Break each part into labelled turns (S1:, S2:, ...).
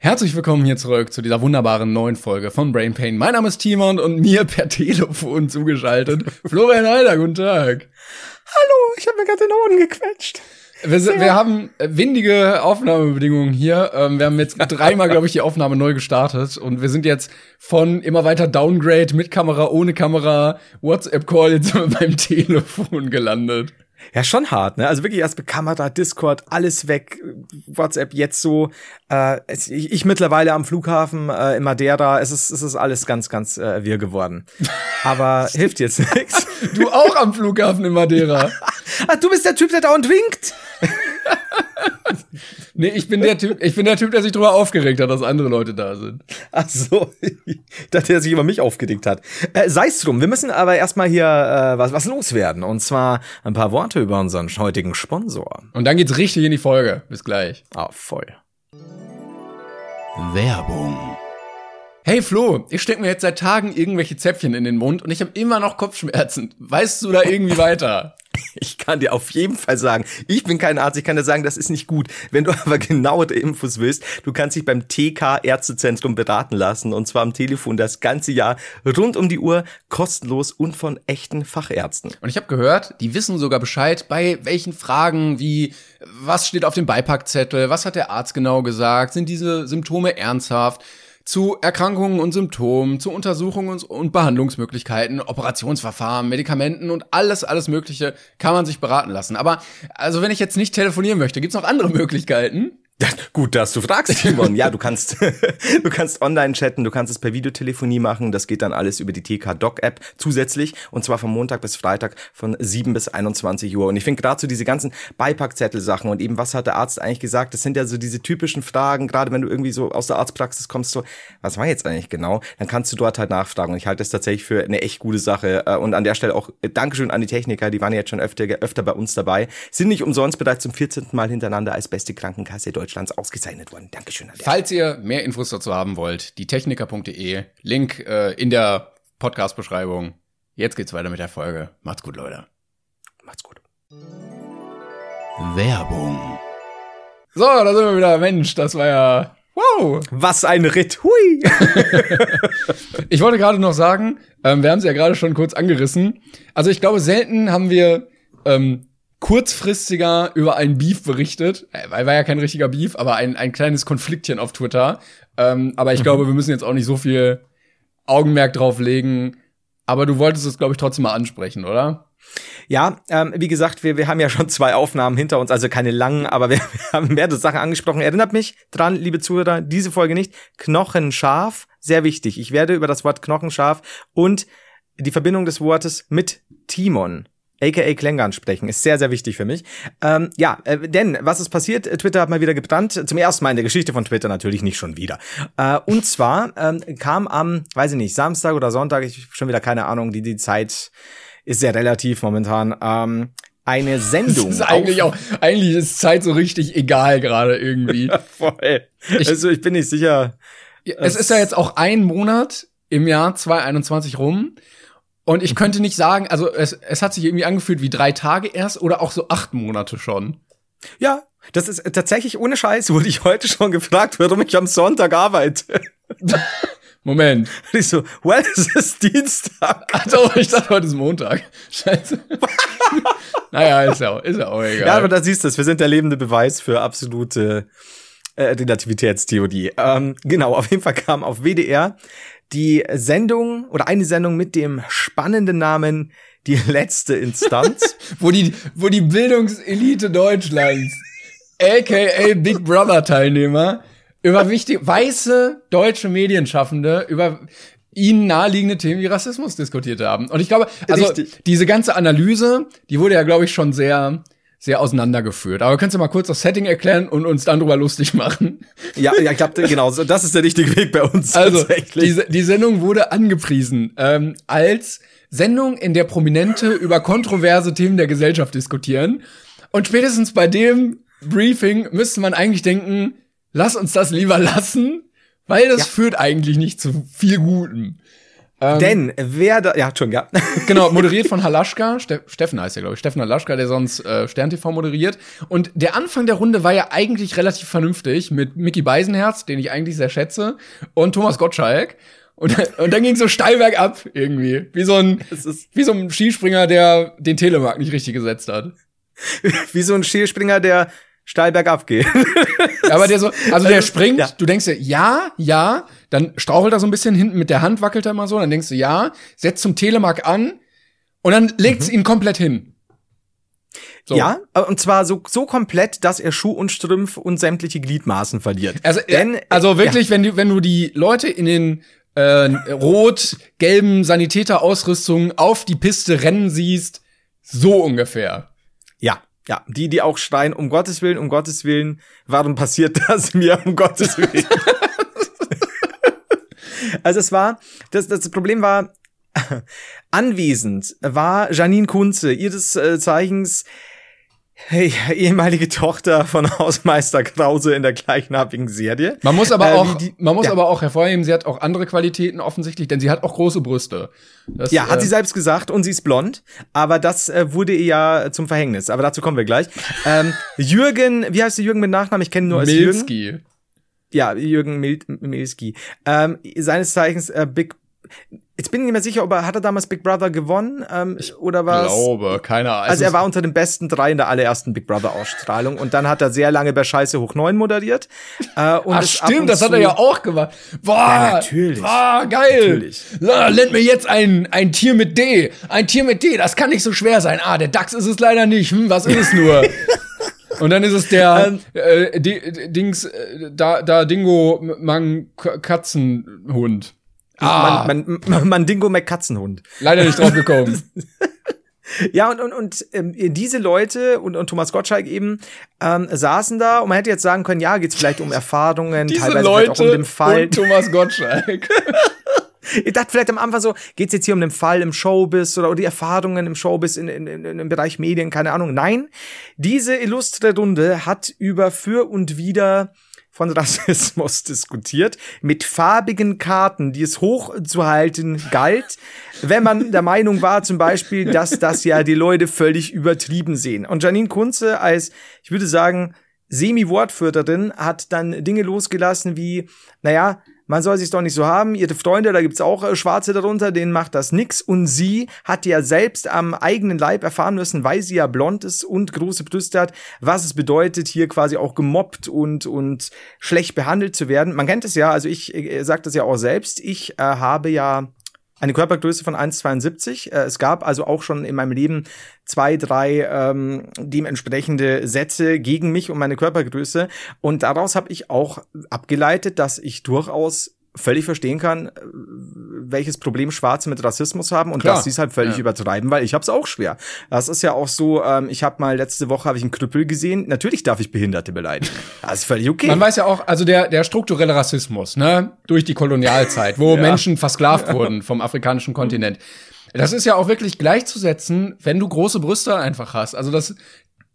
S1: Herzlich willkommen hier zurück zu dieser wunderbaren neuen Folge von Brain Pain. Mein Name ist Timon und mir per Telefon zugeschaltet Florian Heider. Guten Tag.
S2: Hallo, ich habe mir gerade den Ohren gequetscht.
S1: Wir, sind, wir haben windige Aufnahmebedingungen hier. Ähm, wir haben jetzt dreimal, glaube ich, die Aufnahme neu gestartet und wir sind jetzt von immer weiter Downgrade mit Kamera, ohne Kamera, WhatsApp-Call jetzt beim Telefon gelandet.
S2: Ja, schon hart, ne? Also wirklich erst mit Kamera, Discord, alles weg, WhatsApp jetzt so. Äh, ich, ich mittlerweile am Flughafen äh, in Madeira, es ist, es ist alles ganz, ganz äh, wirr geworden. Aber hilft jetzt nichts.
S1: Du auch am Flughafen in Madeira.
S2: Ach, du bist der Typ, der dauernd winkt.
S1: nee, ich bin der Typ, ich bin der Typ, der sich darüber aufgeregt hat, dass andere Leute da sind.
S2: Ach so, ich dachte, er sich über mich aufgeregt hat. Äh, Sei es drum, wir müssen aber erstmal hier äh, was, was loswerden. Und zwar ein paar Worte über unseren heutigen Sponsor.
S1: Und dann geht's richtig in die Folge. Bis gleich.
S2: Ah, voll.
S3: Werbung.
S1: Hey Flo, ich stecke mir jetzt seit Tagen irgendwelche Zäpfchen in den Mund und ich habe immer noch Kopfschmerzen. Weißt du da irgendwie weiter?
S2: Ich kann dir auf jeden Fall sagen, ich bin kein Arzt, ich kann dir sagen, das ist nicht gut. Wenn du aber genaue Infos willst, du kannst dich beim TK Ärztezentrum beraten lassen und zwar am Telefon das ganze Jahr rund um die Uhr kostenlos und von echten Fachärzten.
S1: Und ich habe gehört, die wissen sogar Bescheid bei welchen Fragen wie was steht auf dem Beipackzettel, was hat der Arzt genau gesagt, sind diese Symptome ernsthaft? Zu Erkrankungen und Symptomen, zu Untersuchungen und Behandlungsmöglichkeiten, Operationsverfahren, Medikamenten und alles, alles Mögliche kann man sich beraten lassen. Aber also wenn ich jetzt nicht telefonieren möchte, gibt's noch andere Möglichkeiten?
S2: Gut, dass du fragst, Timon. Ja, du kannst, du kannst online chatten, du kannst es per Videotelefonie machen. Das geht dann alles über die TK Doc App zusätzlich und zwar von Montag bis Freitag von 7 bis 21 Uhr. Und ich finde gerade so diese ganzen Beipackzettel-Sachen und eben was hat der Arzt eigentlich gesagt? Das sind ja so diese typischen Fragen. Gerade wenn du irgendwie so aus der Arztpraxis kommst, so was war jetzt eigentlich genau? Dann kannst du dort halt nachfragen. Und ich halte das tatsächlich für eine echt gute Sache. Äh, und an der Stelle auch äh, Dankeschön an die Techniker, die waren jetzt schon öfter, öfter bei uns dabei. Sind nicht umsonst bereits zum 14. Mal hintereinander als beste Krankenkasse Deutschlands Deutschlands ausgezeichnet worden. Dankeschön.
S1: Falls ihr mehr Infos dazu haben wollt, die Techniker.de, Link äh, in der Podcast-Beschreibung. Jetzt geht's weiter mit der Folge. Macht's gut, Leute.
S2: Macht's gut.
S3: Werbung.
S1: So, da sind wir wieder. Mensch, das war ja. Wow!
S2: Was ein Ritt. Hui!
S1: ich wollte gerade noch sagen, ähm, wir haben es ja gerade schon kurz angerissen. Also ich glaube, selten haben wir ähm, kurzfristiger über einen Beef berichtet. Äh, war ja kein richtiger Beef, aber ein, ein kleines Konfliktchen auf Twitter. Ähm, aber ich mhm. glaube, wir müssen jetzt auch nicht so viel Augenmerk drauf legen. Aber du wolltest es, glaube ich, trotzdem mal ansprechen, oder?
S2: Ja, ähm, wie gesagt, wir, wir haben ja schon zwei Aufnahmen hinter uns, also keine langen, aber wir, wir haben mehrere Sachen angesprochen. Erinnert mich dran, liebe Zuhörer, diese Folge nicht. Knochenscharf, sehr wichtig. Ich werde über das Wort Knochenscharf und die Verbindung des Wortes mit Timon aka Klängern sprechen. Ist sehr, sehr wichtig für mich. Ähm, ja, äh, denn was ist passiert? Twitter hat mal wieder gebrannt. Zum ersten Mal in der Geschichte von Twitter natürlich nicht schon wieder. Äh, und zwar ähm, kam am, weiß ich nicht, Samstag oder Sonntag, ich schon wieder keine Ahnung, die, die Zeit ist sehr relativ momentan. Ähm, eine Sendung.
S1: Das ist eigentlich auch, eigentlich ist Zeit so richtig egal gerade irgendwie.
S2: Voll. Ich, also ich bin nicht sicher.
S1: Es ist ja jetzt auch ein Monat im Jahr 2021 rum. Und ich könnte nicht sagen, also es, es hat sich irgendwie angefühlt wie drei Tage erst oder auch so acht Monate schon.
S2: Ja, das ist tatsächlich ohne Scheiß, wurde ich heute schon gefragt, warum ich am Sonntag arbeite.
S1: Moment.
S2: Und ich so, well, es ist Dienstag.
S1: Also, ich dachte, heute ist Montag. Scheiße. naja, ist ja, ist ja auch egal.
S2: Ja, aber da siehst du es. Wir sind der lebende Beweis für absolute äh, Relativitätstheorie. Ähm, genau, auf jeden Fall kam auf WDR die Sendung oder eine Sendung mit dem spannenden Namen Die letzte Instanz.
S1: wo die, wo die Bildungselite Deutschlands, aka Big Brother Teilnehmer, über wichtige, weiße deutsche Medienschaffende, über ihnen naheliegende Themen wie Rassismus diskutiert haben. Und ich glaube, also Richtig. diese ganze Analyse, die wurde ja, glaube ich, schon sehr sehr auseinandergeführt. Aber könntest du mal kurz das Setting erklären und uns dann drüber lustig machen?
S2: Ja, ja, ich glaube, genau, so, das ist der richtige Weg bei uns.
S1: Also, die, die Sendung wurde angepriesen ähm, als Sendung, in der Prominente über kontroverse Themen der Gesellschaft diskutieren. Und spätestens bei dem Briefing müsste man eigentlich denken, lass uns das lieber lassen, weil das ja. führt eigentlich nicht zu viel Gutem.
S2: Ähm, Denn wer da, ja, schon, ja.
S1: genau, moderiert von Halaschka, Ste Steffen heißt er, glaube ich, Steffen Halaschka, der sonst äh, Stern TV moderiert. Und der Anfang der Runde war ja eigentlich relativ vernünftig mit Mickey Beisenherz, den ich eigentlich sehr schätze, und Thomas Gottschalk. Und, und dann ging so steil bergab irgendwie. Wie so ein, wie so ein Skispringer, der den Telemark nicht richtig gesetzt hat.
S2: wie so ein Skispringer, der steil bergab geht.
S1: aber der so, also der springt, ja. du denkst dir, ja, ja, dann strauchelt er so ein bisschen hinten mit der Hand, wackelt er mal so, dann denkst du, ja, setzt zum Telemark an und dann legt's mhm. ihn komplett hin.
S2: So. Ja, und zwar so, so komplett, dass er Schuh und Strümpf und sämtliche Gliedmaßen verliert.
S1: Also, Denn, also wirklich, ja. wenn du, wenn du die Leute in den äh, rot-gelben Sanitäterausrüstungen auf die Piste rennen siehst, so ungefähr.
S2: Ja, die, die auch schreien, um Gottes Willen, um Gottes Willen, warum passiert das mir, um Gottes Willen? also es war, das, das Problem war, anwesend war Janine Kunze, ihres äh, Zeichens Hey, ehemalige Tochter von Hausmeister Krause in der gleichnamigen Serie.
S1: Man muss aber äh, auch, die, man muss ja. aber auch hervorheben, sie hat auch andere Qualitäten offensichtlich, denn sie hat auch große Brüste.
S2: Das, ja, hat äh, sie selbst gesagt und sie ist blond, aber das äh, wurde ihr ja zum Verhängnis. Aber dazu kommen wir gleich. ähm, Jürgen, wie heißt der Jürgen mit Nachnamen? Ich kenne nur als Milski. Jürgen. Ja, Jürgen Mil Milski. Ähm, seines Zeichens äh, Big Jetzt bin ich nicht mehr sicher, ob er hat er damals Big Brother gewonnen ähm, ich oder was?
S1: Ich glaube, keine Ahnung.
S2: Also er war unter den besten drei in der allerersten Big Brother Ausstrahlung und dann hat er sehr lange bei Scheiße hoch neun moderiert.
S1: Äh, und Ach stimmt, das hat er ja auch gemacht. Boah, ja,
S2: natürlich.
S1: Boah, geil. Natürlich. Na, nennt mir jetzt ein ein Tier mit D, ein Tier mit D. Das kann nicht so schwer sein. Ah, der Dachs ist es leider nicht. Hm, was ist es nur? Und dann ist es der ähm, äh, Dings, äh, da, da Dingo Mang Katzenhund.
S2: Ah. Man, man, Mandingo McKatzenhund.
S1: Leider nicht drauf gekommen.
S2: ja, und, und, und ähm, diese Leute und, und Thomas Gottschalk eben ähm, saßen da und man hätte jetzt sagen können, ja, geht's vielleicht um Erfahrungen,
S1: diese
S2: teilweise
S1: Leute
S2: auch um den Fall.
S1: Und Thomas Gottschalk.
S2: Ich dachte vielleicht am Anfang so, geht's jetzt hier um den Fall im Showbiz oder, oder die Erfahrungen im Showbiz in, in, in, im Bereich Medien, keine Ahnung. Nein, diese illustre Runde hat über für und wieder von Rassismus diskutiert, mit farbigen Karten, die es hochzuhalten galt, wenn man der Meinung war zum Beispiel, dass das ja die Leute völlig übertrieben sehen. Und Janine Kunze als, ich würde sagen, Semi-Wortführerin hat dann Dinge losgelassen wie, naja, man soll sich doch nicht so haben. Ihre Freunde, da gibt's auch äh, Schwarze darunter, denen macht das nix. Und sie hat ja selbst am eigenen Leib erfahren müssen, weil sie ja blond ist und große Brüste hat, was es bedeutet, hier quasi auch gemobbt und, und schlecht behandelt zu werden. Man kennt es ja, also ich äh, sage das ja auch selbst. Ich äh, habe ja eine Körpergröße von 1,72. Äh, es gab also auch schon in meinem Leben zwei, drei ähm, dementsprechende Sätze gegen mich und meine Körpergröße. Und daraus habe ich auch abgeleitet, dass ich durchaus völlig verstehen kann, äh, welches Problem Schwarze mit Rassismus haben und Klar. dass sie es halt völlig ja. übertreiben, weil ich habe es auch schwer. Das ist ja auch so, ähm, ich habe mal letzte Woche habe ich einen Krüppel gesehen. Natürlich darf ich Behinderte beleidigen. Das ist völlig okay.
S1: Man weiß ja auch, also der der strukturelle Rassismus, ne, durch die Kolonialzeit, wo ja. Menschen versklavt ja. wurden vom afrikanischen Kontinent. Das ist ja auch wirklich gleichzusetzen, wenn du große Brüste einfach hast. Also das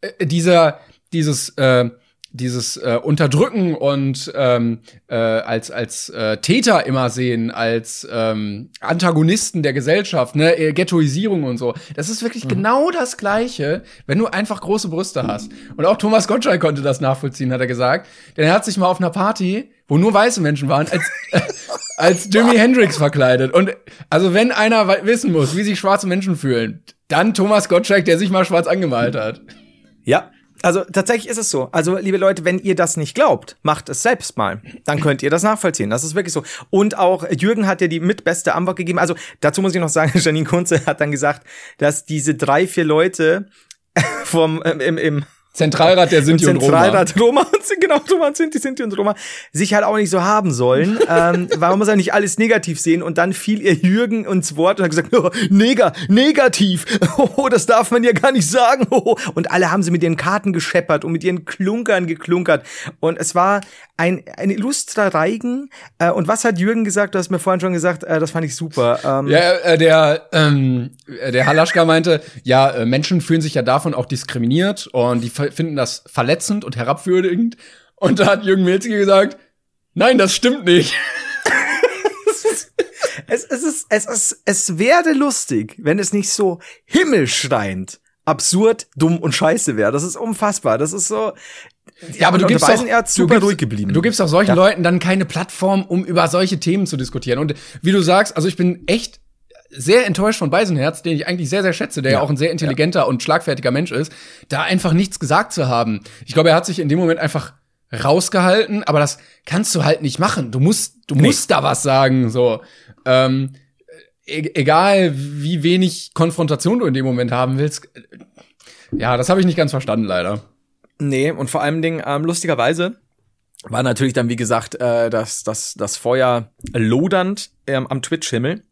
S1: äh, dieser dieses äh, dieses äh, Unterdrücken und ähm, äh, als als äh, Täter immer sehen, als ähm, Antagonisten der Gesellschaft, ne, äh, Ghettoisierung und so. Das ist wirklich mhm. genau das Gleiche, wenn du einfach große Brüste hast. Und auch Thomas Gottschalk konnte das nachvollziehen, hat er gesagt. Denn er hat sich mal auf einer Party, wo nur weiße Menschen waren, als äh, als Jimi Hendrix verkleidet. Und also wenn einer wissen muss, wie sich schwarze Menschen fühlen, dann Thomas Gottschalk, der sich mal schwarz angemalt hat.
S2: Ja, also tatsächlich ist es so. Also, liebe Leute, wenn ihr das nicht glaubt, macht es selbst mal. Dann könnt ihr das nachvollziehen. Das ist wirklich so. Und auch Jürgen hat ja die mitbeste Antwort gegeben. Also, dazu muss ich noch sagen, Janine Kunze hat dann gesagt, dass diese drei, vier Leute vom, im, im
S1: Zentralrat der Sinti und, Roma.
S2: Zentralrat Roma und genau, Roma und Sinti, Sinti und Roma sich halt auch nicht so haben sollen. ähm, man muss ja nicht alles negativ sehen. Und dann fiel ihr Jürgen ins Wort und hat gesagt, oh, Neger, negativ. Oh, das darf man ja gar nicht sagen. Oh. Und alle haben sie mit ihren Karten gescheppert und mit ihren Klunkern geklunkert. Und es war ein, ein illustrer Reigen. Äh, und was hat Jürgen gesagt? Du hast mir vorhin schon gesagt, äh, das fand ich super.
S1: Ähm, ja, äh, der, ähm, der Halaschka meinte, ja, äh, Menschen fühlen sich ja davon auch diskriminiert und die finden das verletzend und herabwürdigend. Und da hat Jürgen Milzke gesagt, nein, das stimmt nicht.
S2: es, es ist, es ist, es wäre lustig, wenn es nicht so himmelschreiend absurd, dumm und scheiße wäre. Das ist unfassbar. Das ist so.
S1: Ja, aber du gibst doch,
S2: er super
S1: du gibst,
S2: ruhig geblieben.
S1: Du gibst auch solchen ja. Leuten dann keine Plattform, um über solche Themen zu diskutieren. Und wie du sagst, also ich bin echt sehr enttäuscht von Beisenherz, den ich eigentlich sehr, sehr schätze, der ja, ja auch ein sehr intelligenter ja. und schlagfertiger Mensch ist, da einfach nichts gesagt zu haben. Ich glaube, er hat sich in dem Moment einfach rausgehalten, aber das kannst du halt nicht machen. Du musst, du nee. musst da was sagen, so. Ähm, e egal, wie wenig Konfrontation du in dem Moment haben willst. Ja, das habe ich nicht ganz verstanden, leider.
S2: Nee, und vor allem Ding, ähm, lustigerweise war natürlich dann, wie gesagt, äh, das, das, das Feuer lodernd ähm, am Twitch-Himmel.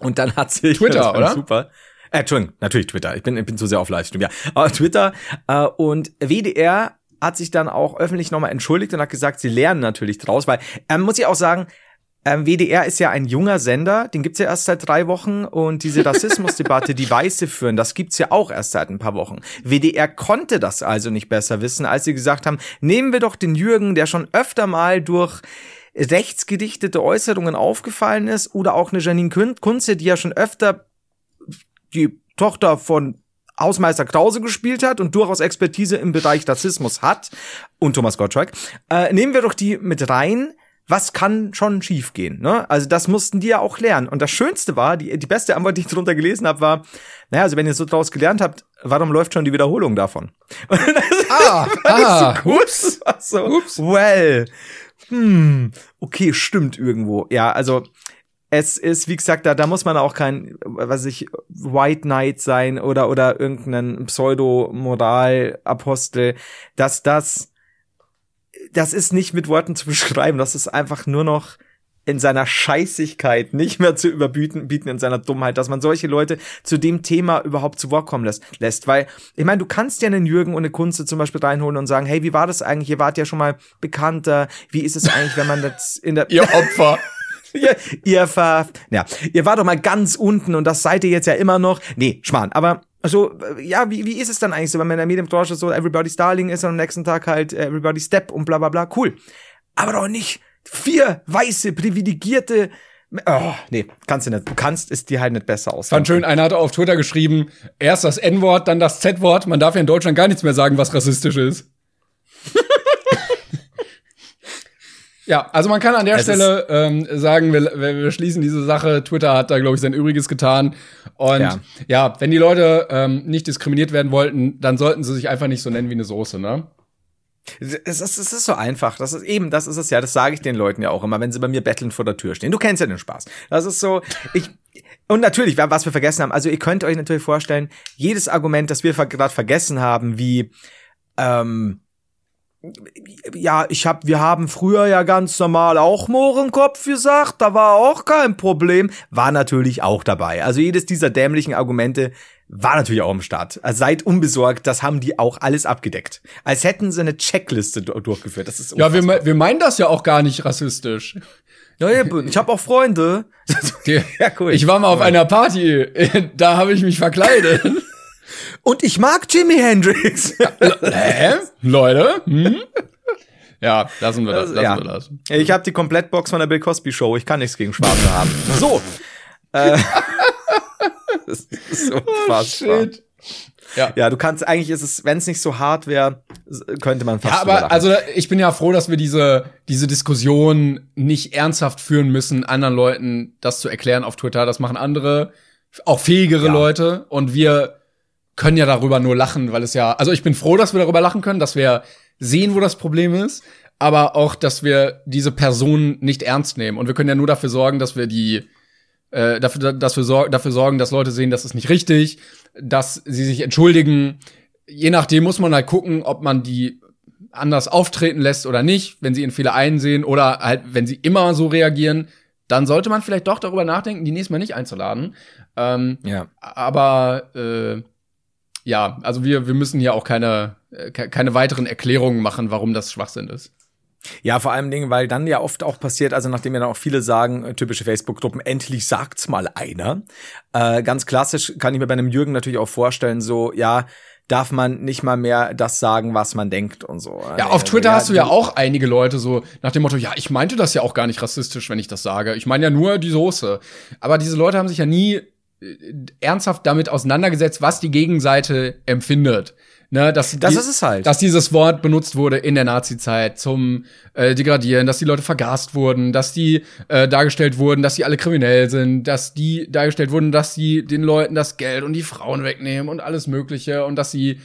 S2: Und dann hat sich
S1: Twitter, oder?
S2: Super. Äh, Entschuldigung, natürlich Twitter. Ich bin, ich bin zu sehr auf Livestream, ja. Aber Twitter äh, und WDR hat sich dann auch öffentlich nochmal entschuldigt und hat gesagt, sie lernen natürlich draus, weil, ähm, muss ich auch sagen, ähm, WDR ist ja ein junger Sender, den gibt's ja erst seit drei Wochen und diese Rassismusdebatte, die Weiße führen, das gibt's ja auch erst seit ein paar Wochen. WDR konnte das also nicht besser wissen, als sie gesagt haben, nehmen wir doch den Jürgen, der schon öfter mal durch rechtsgedichtete Äußerungen aufgefallen ist oder auch eine Janine Kunze, die ja schon öfter die Tochter von Hausmeister Krause gespielt hat und durchaus Expertise im Bereich Rassismus hat und Thomas Gottschalk, äh, nehmen wir doch die mit rein, was kann schon schiefgehen? Ne? Also das mussten die ja auch lernen. Und das Schönste war, die, die beste Antwort, die ich drunter gelesen habe, war, naja, also wenn ihr so draus gelernt habt, warum läuft schon die Wiederholung davon?
S1: ah, ah,
S2: so ups, so, ups. well, hm, okay, stimmt irgendwo. Ja, also es ist, wie gesagt, da, da muss man auch kein, was ich, White Knight sein oder, oder irgendeinen Pseudo-Moral-Apostel, dass das das ist nicht mit Worten zu beschreiben. Das ist einfach nur noch in seiner Scheißigkeit nicht mehr zu überbieten bieten in seiner Dummheit, dass man solche Leute zu dem Thema überhaupt zu Wort kommen lässt. lässt. Weil, ich meine, du kannst ja einen Jürgen und eine Kunze zum Beispiel reinholen und sagen, hey, wie war das eigentlich? Ihr wart ja schon mal bekannter. Wie ist es eigentlich, wenn man das in der...
S1: ihr Opfer.
S2: ihr, ihr ver... Ja, ihr war doch mal ganz unten und das seid ihr jetzt ja immer noch. Nee, Schmarrn. Aber also, ja, wie, wie ist es dann eigentlich so, wenn man in der Medienbranche so Everybody's Darling ist und am nächsten Tag halt Everybody's Step und bla bla bla, cool. Aber doch nicht vier weiße, privilegierte Oh, nee, kannst du nicht. Du kannst es dir halt nicht besser aus.
S1: Fand schön, einer hat auf Twitter geschrieben, erst das N-Wort, dann das Z-Wort. Man darf ja in Deutschland gar nichts mehr sagen, was rassistisch ist. Ja, also man kann an der es Stelle ähm, sagen, wir, wir schließen diese Sache. Twitter hat da, glaube ich, sein Übriges getan. Und ja, ja wenn die Leute ähm, nicht diskriminiert werden wollten, dann sollten sie sich einfach nicht so nennen wie eine Soße, ne?
S2: Es ist, es ist so einfach. Das ist eben, das ist es ja. Das sage ich den Leuten ja auch immer, wenn sie bei mir betteln vor der Tür stehen. Du kennst ja den Spaß. Das ist so. Ich und natürlich, was wir vergessen haben. Also ihr könnt euch natürlich vorstellen, jedes Argument, das wir gerade vergessen haben, wie ähm, ja, ich hab, wir haben früher ja ganz normal auch Mohrenkopf gesagt, da war auch kein Problem, war natürlich auch dabei. Also jedes dieser dämlichen Argumente war natürlich auch im Start. Also seid unbesorgt, das haben die auch alles abgedeckt. Als hätten sie eine Checkliste durchgeführt. Das ist
S1: ja, wir, wir meinen das ja auch gar nicht rassistisch.
S2: Ja, ich habe auch Freunde.
S1: ja, cool. Ich war mal auf einer Party, da habe ich mich verkleidet.
S2: Und ich mag Jimi Hendrix.
S1: Hä? Leute? Hm? Ja, lassen wir das. Lassen ja. wir das.
S2: Ich habe die Komplettbox von der Bill Cosby Show. Ich kann nichts gegen Schwarze haben. So. äh, das ist so oh, shit. Ja. ja, du kannst eigentlich ist es, wenn es nicht so hart wäre, könnte man fast.
S1: Ja, aber also ich bin ja froh, dass wir diese diese Diskussion nicht ernsthaft führen müssen, anderen Leuten das zu erklären auf Twitter. Das machen andere, auch fähigere ja. Leute und wir können ja darüber nur lachen, weil es ja, also ich bin froh, dass wir darüber lachen können, dass wir sehen, wo das Problem ist, aber auch, dass wir diese Person nicht ernst nehmen. Und wir können ja nur dafür sorgen, dass wir die, äh, dafür, dass wir sor dafür sorgen, dass Leute sehen, das ist nicht richtig, dass sie sich entschuldigen, je nachdem muss man halt gucken, ob man die anders auftreten lässt oder nicht, wenn sie in Fehler einsehen oder halt, wenn sie immer so reagieren, dann sollte man vielleicht doch darüber nachdenken, die nächstes Mal nicht einzuladen. Ähm,
S2: Ja.
S1: aber äh, ja, also wir, wir müssen hier auch keine, äh, ke- keine weiteren Erklärungen machen, warum das Schwachsinn ist.
S2: Ja, vor allem Dingen, weil dann ja oft auch passiert, also nachdem ja dann auch viele sagen, äh, typische Facebook-Gruppen, endlich sagt's mal einer. Äh, ganz klassisch kann ich mir bei einem Jürgen natürlich auch vorstellen, so, ja, darf man nicht mal mehr das sagen, was man denkt und so.
S1: Ja, auf
S2: Also,
S1: Twitter hast du ja auch einige Leute so nach dem Motto, ja, ich meinte das ja auch gar nicht rassistisch, wenn ich das sage. Ich meine ja nur die Soße. Aber diese Leute haben sich ja nie äh, ernsthaft damit auseinandergesetzt, was die Gegenseite empfindet. Ne, dass
S2: Das
S1: die,
S2: ist es halt.
S1: Dass dieses Wort benutzt wurde in der Nazi-Zeit zum äh, Degradieren, dass die Leute vergast wurden, dass die äh, dargestellt wurden, dass sie alle kriminell sind, dass die dargestellt wurden, dass sie den Leuten das Geld und die Frauen wegnehmen und alles Mögliche und dass sie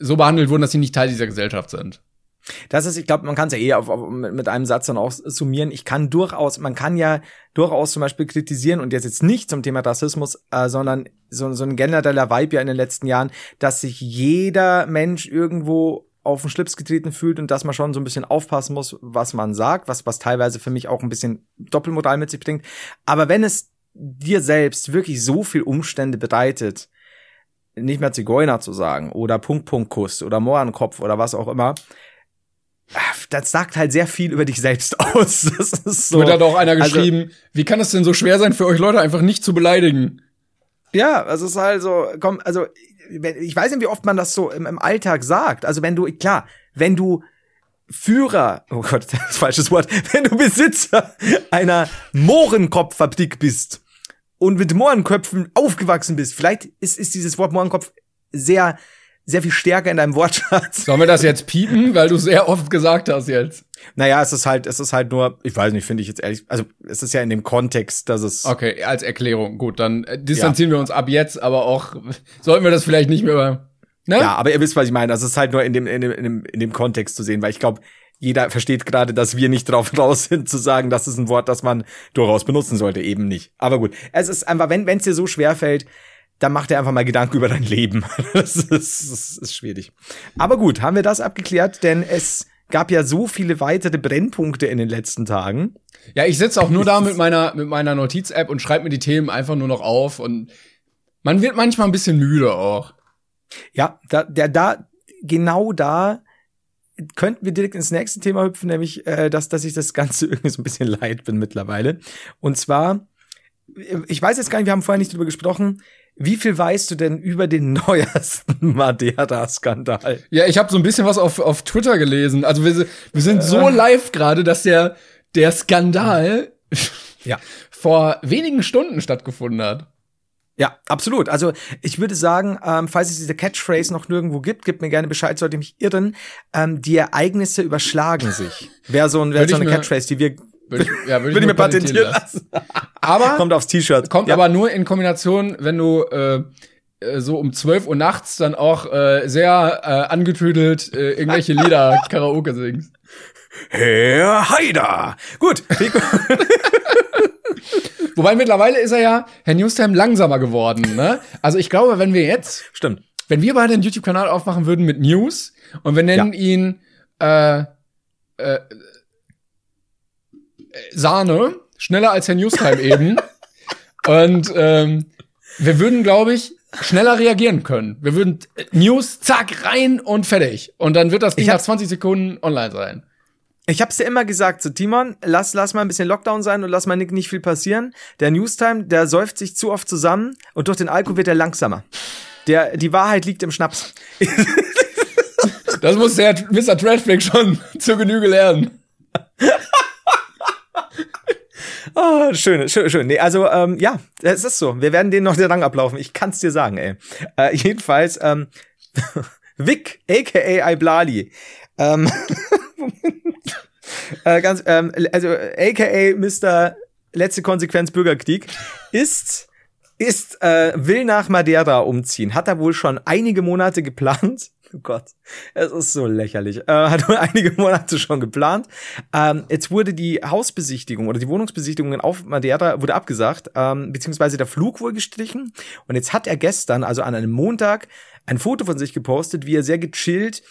S1: so behandelt wurden, dass sie nicht Teil dieser Gesellschaft sind.
S2: Das ist, ich glaube, man kann es ja eh auf, auf, mit einem Satz dann auch summieren. Ich kann durchaus, man kann ja durchaus zum Beispiel kritisieren und jetzt jetzt nicht zum Thema Rassismus, äh, sondern so, so ein genereller Vibe ja in den letzten Jahren, dass sich jeder Mensch irgendwo auf den Schlips getreten fühlt und dass man schon so ein bisschen aufpassen muss, was man sagt, was, was teilweise für mich auch ein bisschen Doppelmoral mit sich bringt. Aber wenn es dir selbst wirklich so viel Umstände bereitet, nicht mehr Zigeuner zu sagen oder Punkt, Punkt, Kuss oder Mohrenkopf oder was auch immer, das sagt halt sehr viel über dich selbst aus. Das ist so.
S1: Wird hat auch einer
S2: Also-
S1: geschrieben, wie kann es denn so schwer sein für euch Leute einfach nicht zu beleidigen?
S2: Ja, also es ist halt so, komm, also ich weiß nicht, wie oft man das so im, im Alltag sagt. Also wenn du, klar, wenn du Führer, oh Gott, das ist falsches Wort, wenn du Besitzer einer Mohrenkopffabrik bist und mit Mohrenköpfen aufgewachsen bist, vielleicht ist, ist dieses Wort Mohrenkopf sehr, sehr viel stärker in deinem Wortschatz.
S1: Sollen wir das jetzt piepen, weil du sehr oft gesagt hast jetzt?
S2: Naja, es ist halt, es ist halt nur, ich weiß nicht, finde ich jetzt ehrlich, also es ist ja in dem Kontext, dass es
S1: Okay, als Erklärung. Gut, dann äh, distanzieren wir uns ab jetzt, aber auch sollten wir das vielleicht nicht mehr. Ne?
S2: Ja, aber ihr wisst, was ich meine. Das ist halt nur in dem, in dem, in dem, in dem Kontext zu sehen, weil ich glaube, jeder versteht gerade, dass wir nicht drauf raus sind, zu sagen, das ist ein Wort, das man durchaus benutzen sollte, eben nicht. Aber gut, es ist einfach, wenn es dir so schwer fällt, dann mach dir einfach mal Gedanken über dein Leben. Das ist, das ist schwierig. Aber gut, haben wir das abgeklärt, denn es gab ja so viele weitere Brennpunkte in den letzten Tagen.
S1: Ja, ich sitze auch nur da mit meiner, mit meiner Notiz-App und schreibe mir die Themen einfach nur noch auf und man wird manchmal ein bisschen müde auch.
S2: Ja, da, der, da, genau da könnten wir direkt ins nächste Thema hüpfen, nämlich, äh, dass, dass ich das Ganze irgendwie so ein bisschen leid bin mittlerweile. Und zwar, ich weiß jetzt gar nicht, wir haben vorher nicht drüber gesprochen, wie viel weißt du denn über den neuesten Madeira-Skandal?
S1: Ja, ich habe so ein bisschen was auf, auf Twitter gelesen. Also wir, wir sind so live gerade, dass der, der Skandal
S2: Ja.
S1: vor wenigen Stunden stattgefunden hat.
S2: Ja, absolut. Also ich würde sagen, ähm, falls es diese Catchphrase noch nirgendwo gibt, gebt mir gerne Bescheid, sollte mich irren. Ähm, die Ereignisse überschlagen sich. Wäre so, ein, wär so eine Catchphrase, die wir
S1: Würde ich, ja, würde
S2: ich mir patentieren lassen.
S1: Aber
S2: Kommt aufs T-Shirt.
S1: kommt
S2: ja.
S1: aber nur in Kombination, wenn du äh, äh, so um 12 Uhr nachts dann auch äh, sehr äh, angetüdelt äh, irgendwelche Lieder Karaoke singst.
S2: Herr Haider. Gut.
S1: Wobei mittlerweile ist er ja Herr Newstime langsamer geworden. Ne? Also ich glaube, wenn wir jetzt,
S2: Stimmt.
S1: wenn wir beide einen YouTube-Kanal aufmachen würden mit News und wir nennen ihn äh, äh, Sahne, schneller als Herr Newstime eben. Und ähm, wir würden, glaube ich, schneller reagieren können. Wir würden äh, News, zack, rein und fertig. Und dann wird das Ding nach 20 Sekunden online sein.
S2: Ich hab's dir immer gesagt, so Timon, lass, lass mal ein bisschen Lockdown sein und lass mal nicht, nicht viel passieren. Der Newstime, der säuft sich zu oft zusammen und durch den Alkohol wird er langsamer. Der, die Wahrheit liegt im Schnaps.
S1: Das muss der Mr. Trashflick schon zur Genüge lernen.
S2: Ah, schön, schön, schön. Nee, also, ähm, ja, es ist so. Wir werden denen noch den Rang ablaufen. Ich kann's dir sagen, ey. Äh, jedenfalls, ähm, Vic, aka Iblali. Ähm, äh, ganz, ähm, also, aka Mr. Letzte Konsequenz Bürgerkrieg, ist, ist, äh, will nach Madeira umziehen. Hat er wohl schon einige Monate geplant. Oh Gott, es ist so lächerlich. Äh, hat einige Monate schon geplant. Ähm, jetzt wurde die Hausbesichtigung oder die Wohnungsbesichtigung auf Madeira wurde abgesagt, ähm, beziehungsweise der Flug wohl gestrichen. Und jetzt hat er gestern, also an einem Montag, ein Foto von sich gepostet, wie er sehr gechillt,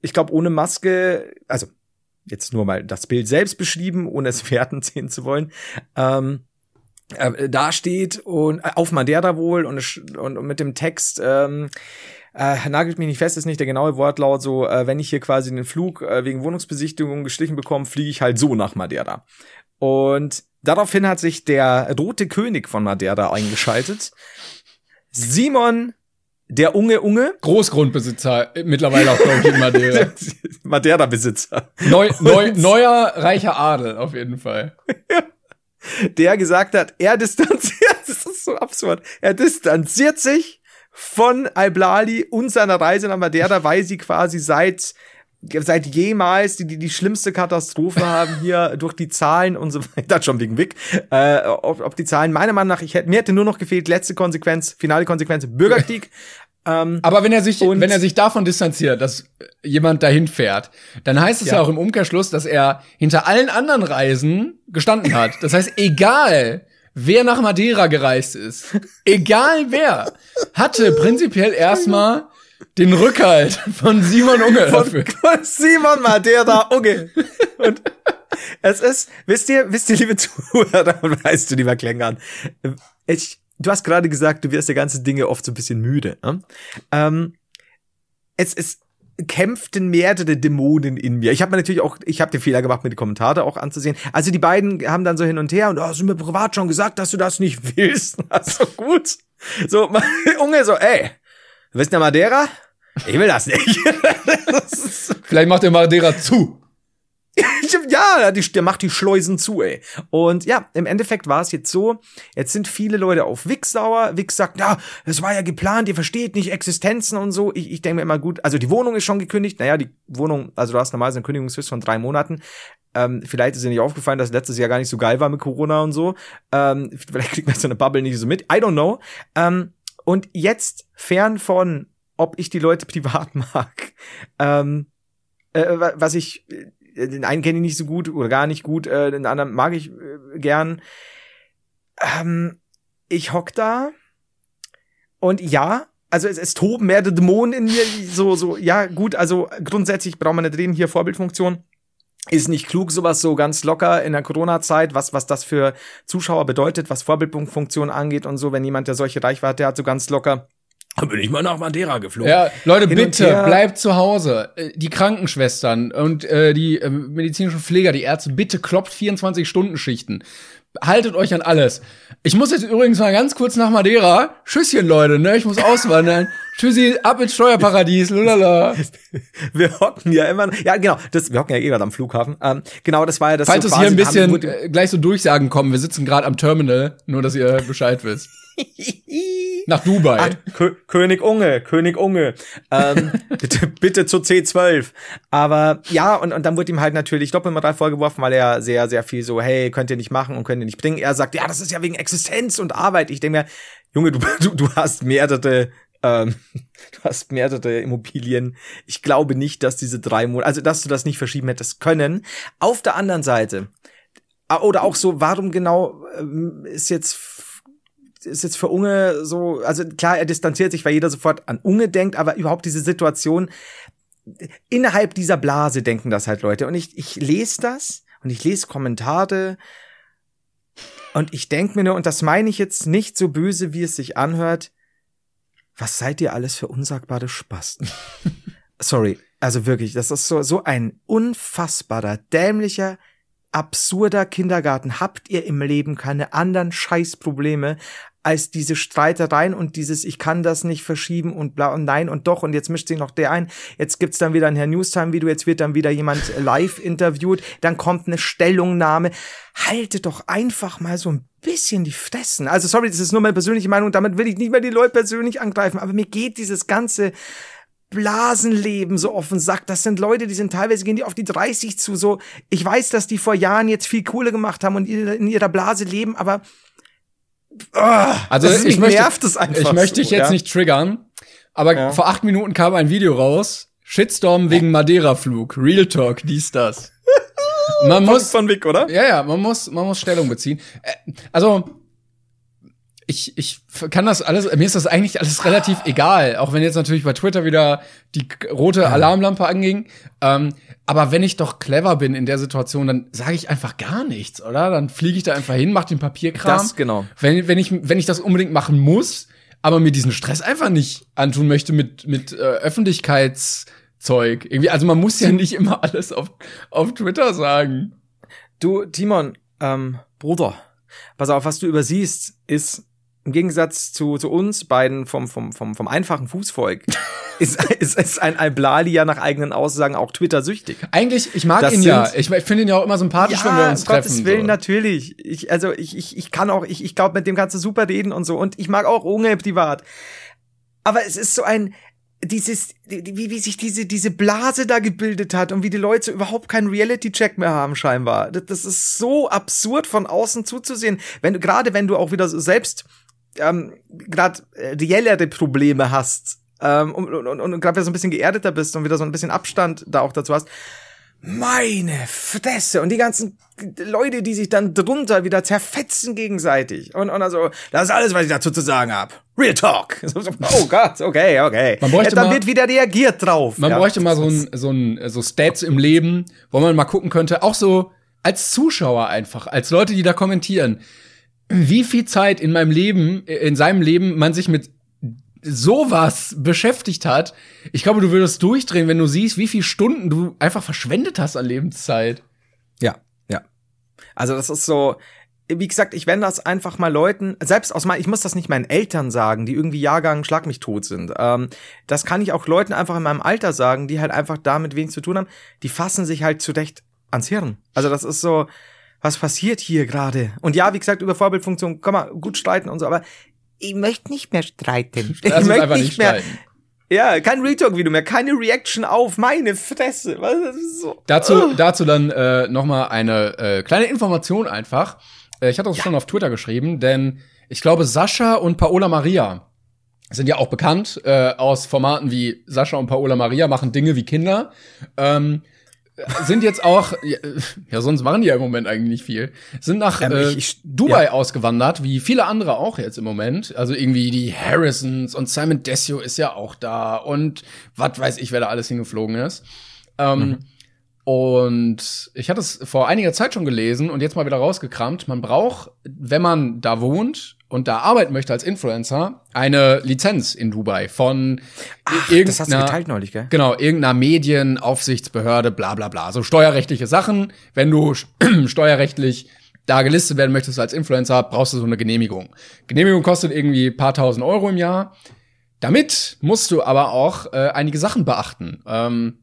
S2: ich glaube ohne Maske, also jetzt nur mal das Bild selbst beschrieben, ohne es werten sehen zu wollen. Ähm, äh, da steht und äh, auf Madeira wohl und, und, und mit dem Text ähm, äh, nagelt mich nicht fest, ist nicht der genaue Wortlaut, so, äh, wenn ich hier quasi den Flug äh, wegen Wohnungsbesichtigung gestrichen bekomme, fliege ich halt so nach Madeira. Und daraufhin hat sich der rote König von Madeira eingeschaltet. Simon der Unge Unge.
S1: Großgrundbesitzer, äh, mittlerweile auch, glaube ich, in Madeira.
S2: Madeira-Besitzer.
S1: Neu, neu, neuer reicher Adel, auf jeden Fall.
S2: der gesagt hat, er distanziert, das ist so absurd, er distanziert sich von Al-Blali und seiner Reise nach Madeira, weil sie quasi seit seit jemals die, die, die schlimmste Katastrophe haben hier durch die Zahlen und so weiter, schon wegen Wick, äh, ob, ob die Zahlen, meiner Meinung nach, ich hätte, mir hätte nur noch gefehlt, letzte Konsequenz, finale Konsequenz, Bürgerkrieg.
S1: ähm, Aber wenn er sich, wenn er sich davon distanziert, dass jemand dahin fährt, dann heißt es ja. ja auch im Umkehrschluss, dass er hinter allen anderen Reisen gestanden hat. Das heißt, egal, wer nach Madeira gereist ist, egal wer, hatte prinzipiell erstmal den Rückhalt von Simon Unge
S2: von, von Simon Madeira Unge. Und es ist, wisst ihr, wisst ihr, liebe Zuhörer, weißt du, lieber Klängern, ich, du hast gerade gesagt, du wirst der ganze Dinge oft so ein bisschen müde. Ne? Ähm, es ist, kämpften mehrere Dämonen in mir. Ich habe mir natürlich auch, ich habe den Fehler gemacht, mir die Kommentare auch anzusehen. Also die beiden haben dann so hin und her und oh, hast du mir privat schon gesagt, dass du das nicht willst. Also gut. So, Unge so, ey, du bist der Madeira? Ich will das nicht.
S1: Vielleicht macht der Madeira zu.
S2: Ja, der macht die Schleusen zu, ey. Und ja, im Endeffekt war es jetzt so, jetzt sind viele Leute auf Wix sauer. Wix sagt, ja, das war ja geplant, ihr versteht nicht Existenzen und so. Ich, ich denke mir immer gut, also die Wohnung ist schon gekündigt. Naja, die Wohnung, also du hast normalerweise eine Kündigungsfrist von drei Monaten. Ähm, vielleicht ist dir nicht aufgefallen, dass letztes Jahr gar nicht so geil war mit Corona und so. Ähm, vielleicht kriegt man so eine Bubble nicht so mit. I don't know. Ähm, und jetzt, fern von, ob ich die Leute privat mag, ähm, äh, was ich äh, den einen kenne ich nicht so gut oder gar nicht gut, äh, den anderen mag ich äh, gern. Ähm, ich hock da und ja, also es, es toben mehr Dämonen in mir, so, so, ja, gut, also grundsätzlich braucht man nicht reden, hier Vorbildfunktion. Ist nicht klug, sowas so ganz locker in der Corona-Zeit, was, was das für Zuschauer bedeutet, was Vorbildfunktion angeht und so, wenn jemand, der solche Reichweite hat, so ganz locker dann bin ich mal nach Madeira geflogen.
S1: Ja, Leute, Hin bitte, bleibt zu Hause. Äh, die Krankenschwestern und äh, die äh, medizinischen Pfleger, die Ärzte, bitte klopft 24-Stunden-Schichten. Haltet euch an alles. Ich muss jetzt übrigens mal ganz kurz nach Madeira. Tschüsschen, Leute, ne? Ich muss auswandern. Tschüssi, ab ins Steuerparadies, lulala.
S2: Wir hocken ja immer, ja genau, das, wir hocken ja eh gerade am Flughafen. Ähm, genau, das war ja das
S1: Falls so es hier ein bisschen haben, gleich so Durchsagen kommen, wir sitzen gerade am Terminal, nur dass ihr Bescheid wisst. Nach Dubai.
S2: Ach, König Unge, König Unge. Ähm, bitte, bitte zu C12. Aber ja, und, und dann wurde ihm halt natürlich Doppelmoral vorgeworfen, weil er sehr, sehr viel so, hey, könnt ihr nicht machen und könnt ihr nicht bringen. Er sagt, ja, das ist ja wegen Existenz und Arbeit. Ich denke mir, Junge, du, du, du hast mehrere ähm, du hast mehrere Immobilien. Ich glaube nicht, dass diese drei Monate, also dass du das nicht verschieben hättest können. Auf der anderen Seite, oder auch so, warum genau ähm, ist jetzt ist jetzt für Unge so, also klar, er distanziert sich, weil jeder sofort an Unge denkt, aber überhaupt diese Situation, innerhalb dieser Blase denken das halt Leute. Und ich, ich lese das und ich lese Kommentare und ich denke mir nur, und das meine ich jetzt nicht so böse, wie es sich anhört, was seid ihr alles für unsagbare Spasten? Sorry, also wirklich, das ist so, so ein unfassbarer, dämlicher, absurder Kindergarten. Habt ihr im Leben keine anderen Scheißprobleme als diese Streitereien und dieses ich kann das nicht verschieben und bla und nein und doch und jetzt mischt sich noch der ein. Jetzt gibt's dann wieder ein Herr Newstime Video, jetzt wird dann wieder jemand live interviewt, dann kommt eine Stellungnahme. Haltet doch einfach mal so ein bisschen die Fressen. Also sorry, das ist nur meine persönliche Meinung, damit will ich nicht mehr die Leute persönlich angreifen, aber mir geht dieses ganze Blasenleben so offen sagt. Das sind Leute, die sind teilweise gehen die auf die 30 zu. So, ich weiß, dass die vor Jahren jetzt viel Kohle gemacht haben und in ihrer Blase leben, aber
S1: oh, also ich möchte, nervt es einfach. Ich möchte dich so, jetzt ja? nicht triggern, aber
S2: Ja.
S1: vor acht Minuten kam ein Video raus. Shitstorm wegen Madeira-Flug. Real Talk, dies, das. Man muss,
S2: von Vic, oder?
S1: ja, ja, man muss, man muss Stellung beziehen. Äh, Also, ich, ich kann das alles, mir ist das eigentlich alles relativ egal, auch wenn jetzt natürlich bei Twitter wieder die rote Alarmlampe anging. Ähm, aber wenn ich doch clever bin in der Situation, dann sage ich einfach gar nichts, oder? Dann fliege ich da einfach hin, mache den Papierkram.
S2: Das, genau.
S1: Wenn, wenn, ich, wenn ich das unbedingt machen muss, aber mir diesen Stress einfach nicht antun möchte mit, mit äh, Öffentlichkeitszeug. Irgendwie, also man muss ja nicht immer alles auf, auf Twitter sagen.
S2: Du, Timon, ähm, Bruder, pass auf, was du übersiehst, ist im Gegensatz zu, zu uns beiden vom, vom, vom, vom einfachen Fußvolk, ist, ist, ist ein Alblali ja nach eigenen Aussagen auch Twitter-süchtig.
S1: Eigentlich, ich mag
S2: Das
S1: ihn ja.
S2: sind-
S1: Ich, ich finde ihn ja auch immer sympathisch, wenn wir uns
S2: um Gottes
S1: treffen.
S2: Willen,
S1: so.
S2: natürlich. Ich, also ich, ich, ich kann auch, ich, ich glaube, mit dem kannst du super reden und so. Und ich mag auch Unge privat. Aber es ist so ein, dieses, die- die- wie, wie sich diese, diese Blase da gebildet hat und wie die Leute überhaupt keinen Reality-Check mehr haben, scheinbar. Das, das ist so absurd von außen zuzusehen. Wenn du, gerade wenn du auch wieder so selbst, ähm, gerade äh, reellere Probleme hast, ähm, und, und, und, und gerade wieder so ein bisschen geerdeter bist und wieder so ein bisschen Abstand da auch dazu hast, meine Fresse. Und die ganzen Leute, die sich dann drunter wieder zerfetzen gegenseitig. Und, und also, das ist alles, was ich dazu zu sagen habe. Real Talk. Oh Gott, okay, okay.
S1: Man bräuchte
S2: ja, dann
S1: mal-
S2: wird wieder reagiert drauf.
S1: Man
S2: ja.
S1: bräuchte mal so ein, so ein, so Stats im Leben, wo man mal gucken könnte, auch so als Zuschauer einfach, als Leute, die da kommentieren, wie viel Zeit in meinem Leben, in seinem Leben man sich mit sowas beschäftigt hat. Ich glaube, du würdest durchdrehen, wenn du siehst, wie viele Stunden du einfach verschwendet hast an Lebenszeit.
S2: Ja, ja. Also das ist so, wie gesagt, ich werde das einfach mal Leuten, selbst aus meinen, ich muss das nicht meinen Eltern sagen, die irgendwie Jahrgang Schlag mich tot sind. Ähm, das kann ich auch Leuten einfach in meinem Alter sagen, die halt einfach damit wenig zu tun haben. Die fassen sich halt zurecht ans Hirn. Also das ist so, was passiert hier gerade? Und ja, wie gesagt, über Vorbildfunktion kann man gut streiten und so, aber ich möchte nicht mehr streiten. Ich
S1: Lass uns
S2: möchte
S1: einfach nicht
S2: mehr.
S1: streiten.
S2: Ja, kein Retalk-Video mehr, keine Reaction auf meine Fresse. Was das ist so.
S1: Dazu, dazu dann äh, noch mal eine äh, kleine Information einfach. Äh, ich hatte das schon auf Twitter geschrieben, denn ich glaube, Sascha und Paola Maria sind ja auch bekannt äh, aus Formaten wie Sascha und Paola Maria machen Dinge wie Kinder. Ähm, sind jetzt auch, ja, ja, sonst machen die ja im Moment eigentlich nicht viel, sind nach
S2: Ähm,
S1: äh,
S2: ich- ich-
S1: Dubai ausgewandert, wie viele andere auch jetzt im Moment. Also irgendwie die Harrisons und Simon Desio ist ja auch da und was weiß ich, wer da alles hingeflogen ist. Ähm, Und ich hatte es vor einiger Zeit schon gelesen und jetzt mal wieder rausgekramt. Man braucht, wenn man da wohnt und da arbeiten möchte als Influencer, eine Lizenz in Dubai von
S2: Ach,
S1: irgendeiner,
S2: das hast du geteilt neulich, gell?
S1: Genau, irgendeiner Medienaufsichtsbehörde, bla bla bla. So steuerrechtliche Sachen. Wenn du steuerrechtlich da gelistet werden möchtest als Influencer, brauchst du so eine Genehmigung. Genehmigung kostet irgendwie paar tausend Euro im Jahr. Damit musst du aber auch äh, einige Sachen beachten. Ähm,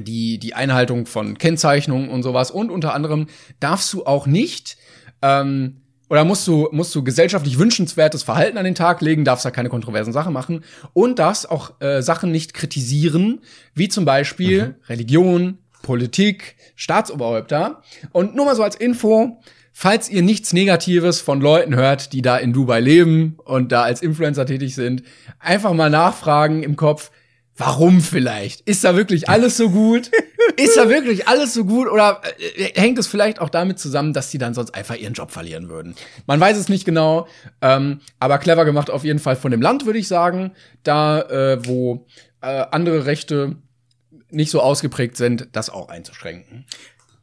S1: die, die Einhaltung von Kennzeichnungen und sowas. Und unter anderem darfst du auch nicht, ähm, oder musst du, musst du gesellschaftlich wünschenswertes Verhalten an den Tag legen, darfst da keine kontroversen Sachen machen und darfst auch äh, Sachen nicht kritisieren, wie zum Beispiel Religion, Politik, Staatsoberhäupter. Und nur mal so als Info, falls ihr nichts Negatives von Leuten hört, die da in Dubai leben und da als Influencer tätig sind, einfach mal nachfragen im Kopf, Warum vielleicht? Ist da wirklich alles so gut? Ist da wirklich alles so gut? Oder äh, hängt es vielleicht auch damit zusammen, dass die dann sonst einfach ihren Job verlieren würden? Man weiß es nicht genau, ähm, aber clever gemacht auf jeden Fall von dem Land, würde ich sagen. Da, äh, wo äh, andere Rechte nicht so ausgeprägt sind, das auch einzuschränken.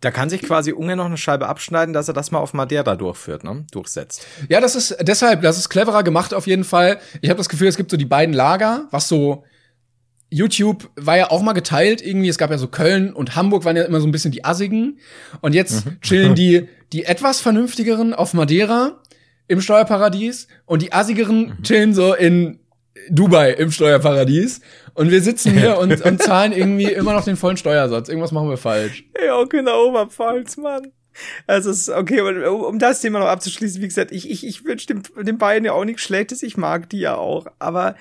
S2: Da kann sich quasi Unge noch eine Scheibe abschneiden, dass er das mal auf Madeira durchführt, ne? Durchsetzt.
S1: Ja, das ist deshalb, das ist cleverer gemacht auf jeden Fall. Ich habe das Gefühl, es gibt so die beiden Lager, was so YouTube war ja auch mal geteilt irgendwie. Es gab ja so Köln und Hamburg waren ja immer so ein bisschen die Assigen. Und jetzt chillen die, die etwas vernünftigeren auf Madeira im Steuerparadies und die assigeren chillen so in Dubai im Steuerparadies. Und wir sitzen hier und, und zahlen irgendwie immer noch den vollen Steuersatz. Irgendwas machen wir falsch.
S2: Ja, auch in der Oberpfalz, Mann. Also es ist okay, um, um das Thema noch abzuschließen, wie gesagt, ich, ich, ich wünsche dem, den beiden ja auch nichts Schlechtes, ich mag die ja auch, aber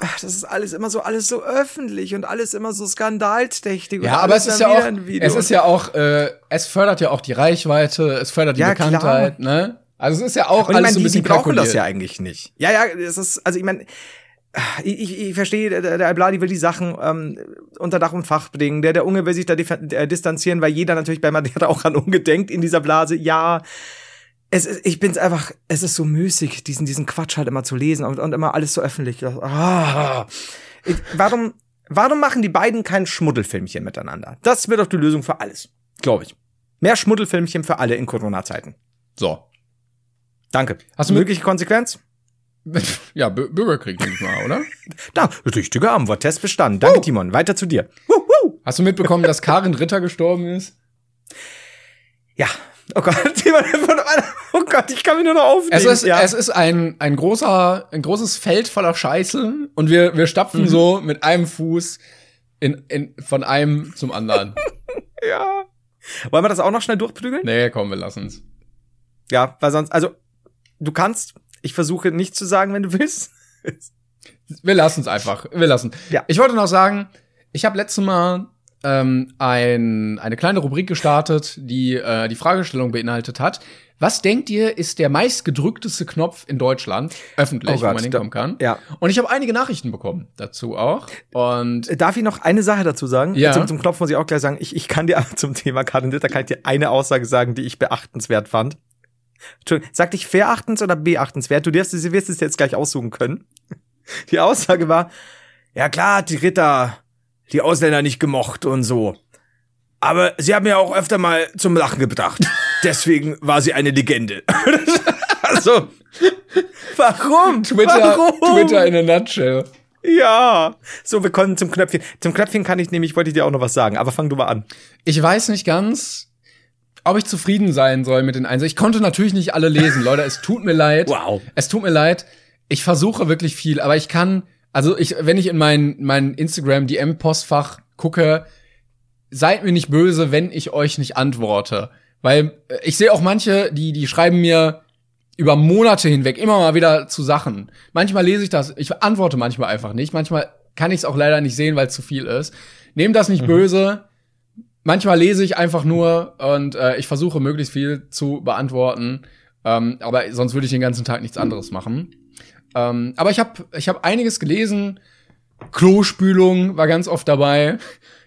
S2: das ist alles immer so, alles so öffentlich und alles immer so skandalträchtig. und
S1: Ja, aber es ist ja auch, es ist ja auch, äh, es fördert ja auch die Reichweite, es fördert die
S2: Ja,
S1: Bekanntheit, ne? Also es ist ja auch
S2: Und ich
S1: alles
S2: meine,
S1: so ein
S2: die, die
S1: bisschen
S2: brauchen das ja eigentlich nicht. Ja, ja, es ist, also ich meine, ich, ich, ich verstehe, der, der Albladi will die Sachen ähm, unter Dach und Fach bringen. Der, der Unge will sich da äh, distanzieren, weil jeder natürlich bei Madeira auch an Unge denkt in dieser Blase. Ja, es ist, ich bin's einfach, es ist so müßig, diesen, diesen Quatsch halt immer zu lesen und, und immer alles so öffentlich. Ah. Ich, warum, warum machen die beiden kein Schmuddelfilmchen miteinander? Das wird doch die Lösung für alles, glaube ich. Mehr Schmuddelfilmchen für alle in Corona-Zeiten.
S1: So.
S2: Danke.
S1: Hast du
S2: mögliche Konsequenz?
S1: Ja, B Bürgerkrieg, denke ich mal, oder?
S2: Da, richtige Antwort. Test bestanden. Danke, uh. Timon. Weiter zu dir. Uh,
S1: uh. Hast du mitbekommen, dass Karin Ritter gestorben ist?
S2: Ja. Oh Gott, oh Gott, ich kann mich nur noch aufnehmen.
S1: Es ist,
S2: ja.
S1: es ist ein, ein großer, ein großes Feld voller Scheiße und wir, wir stapfen mhm. so mit einem Fuß in, in, von einem zum anderen.
S2: ja. Wollen wir das auch noch schnell durchprügeln?
S1: Nee, komm, wir lassen's.
S2: Ja, weil sonst, also, du kannst, ich versuche nicht zu sagen, wenn du willst.
S1: wir lassen's einfach. Wir lassen. Ja. Ich wollte noch sagen, ich habe letztes Mal ähm, ein, eine kleine Rubrik gestartet, die äh, die Fragestellung beinhaltet hat. Was denkt ihr, ist der meistgedrückteste Knopf in Deutschland, öffentlich, oh Gott, wo man hinkommen kann?
S2: Ja.
S1: Und ich habe einige Nachrichten bekommen dazu auch. Und
S2: äh, Darf ich noch eine Sache dazu sagen?
S1: Ja.
S2: Zum, zum Knopf muss ich auch gleich sagen, ich, ich kann dir zum Thema Karin Ditter kann ich dir eine Aussage sagen, die ich beachtenswert fand. Entschuldigung, sagte ich verachtens oder beachtenswert? Du wirst, du wirst es jetzt gleich aussuchen können. Die Aussage war, ja klar, die Ritter die Ausländer nicht gemocht und so. Aber sie haben ja auch öfter mal zum Lachen gebracht. Deswegen war sie eine Legende. also, warum?
S1: Twitter,
S2: warum?
S1: Twitter in a nutshell.
S2: Ja. So, wir kommen zum Knöpfchen. Zum Knöpfchen kann ich nämlich, wollte ich dir auch noch was sagen, aber fang du mal an.
S1: Ich weiß nicht ganz, ob ich zufrieden sein soll mit den Einzelnen. Ich konnte natürlich nicht alle lesen, Leute. Es tut mir leid.
S2: Wow.
S1: Es tut mir leid. Ich versuche wirklich viel, aber ich kann also ich, wenn ich in mein, mein Instagram DM-Postfach gucke, seid mir nicht böse, wenn ich euch nicht antworte. Weil äh, ich sehe auch manche, die, die schreiben mir über Monate hinweg immer mal wieder zu Sachen. Manchmal lese ich das, ich antworte manchmal einfach nicht. Manchmal kann ich es auch leider nicht sehen, weil es zu viel ist. Nehmt das nicht mhm. böse. Manchmal lese ich einfach nur und äh, ich versuche möglichst viel zu beantworten. Ähm, aber sonst würde ich den ganzen Tag nichts anderes machen. Ähm, aber ich habe ich hab einiges gelesen. Klospülung war ganz oft dabei.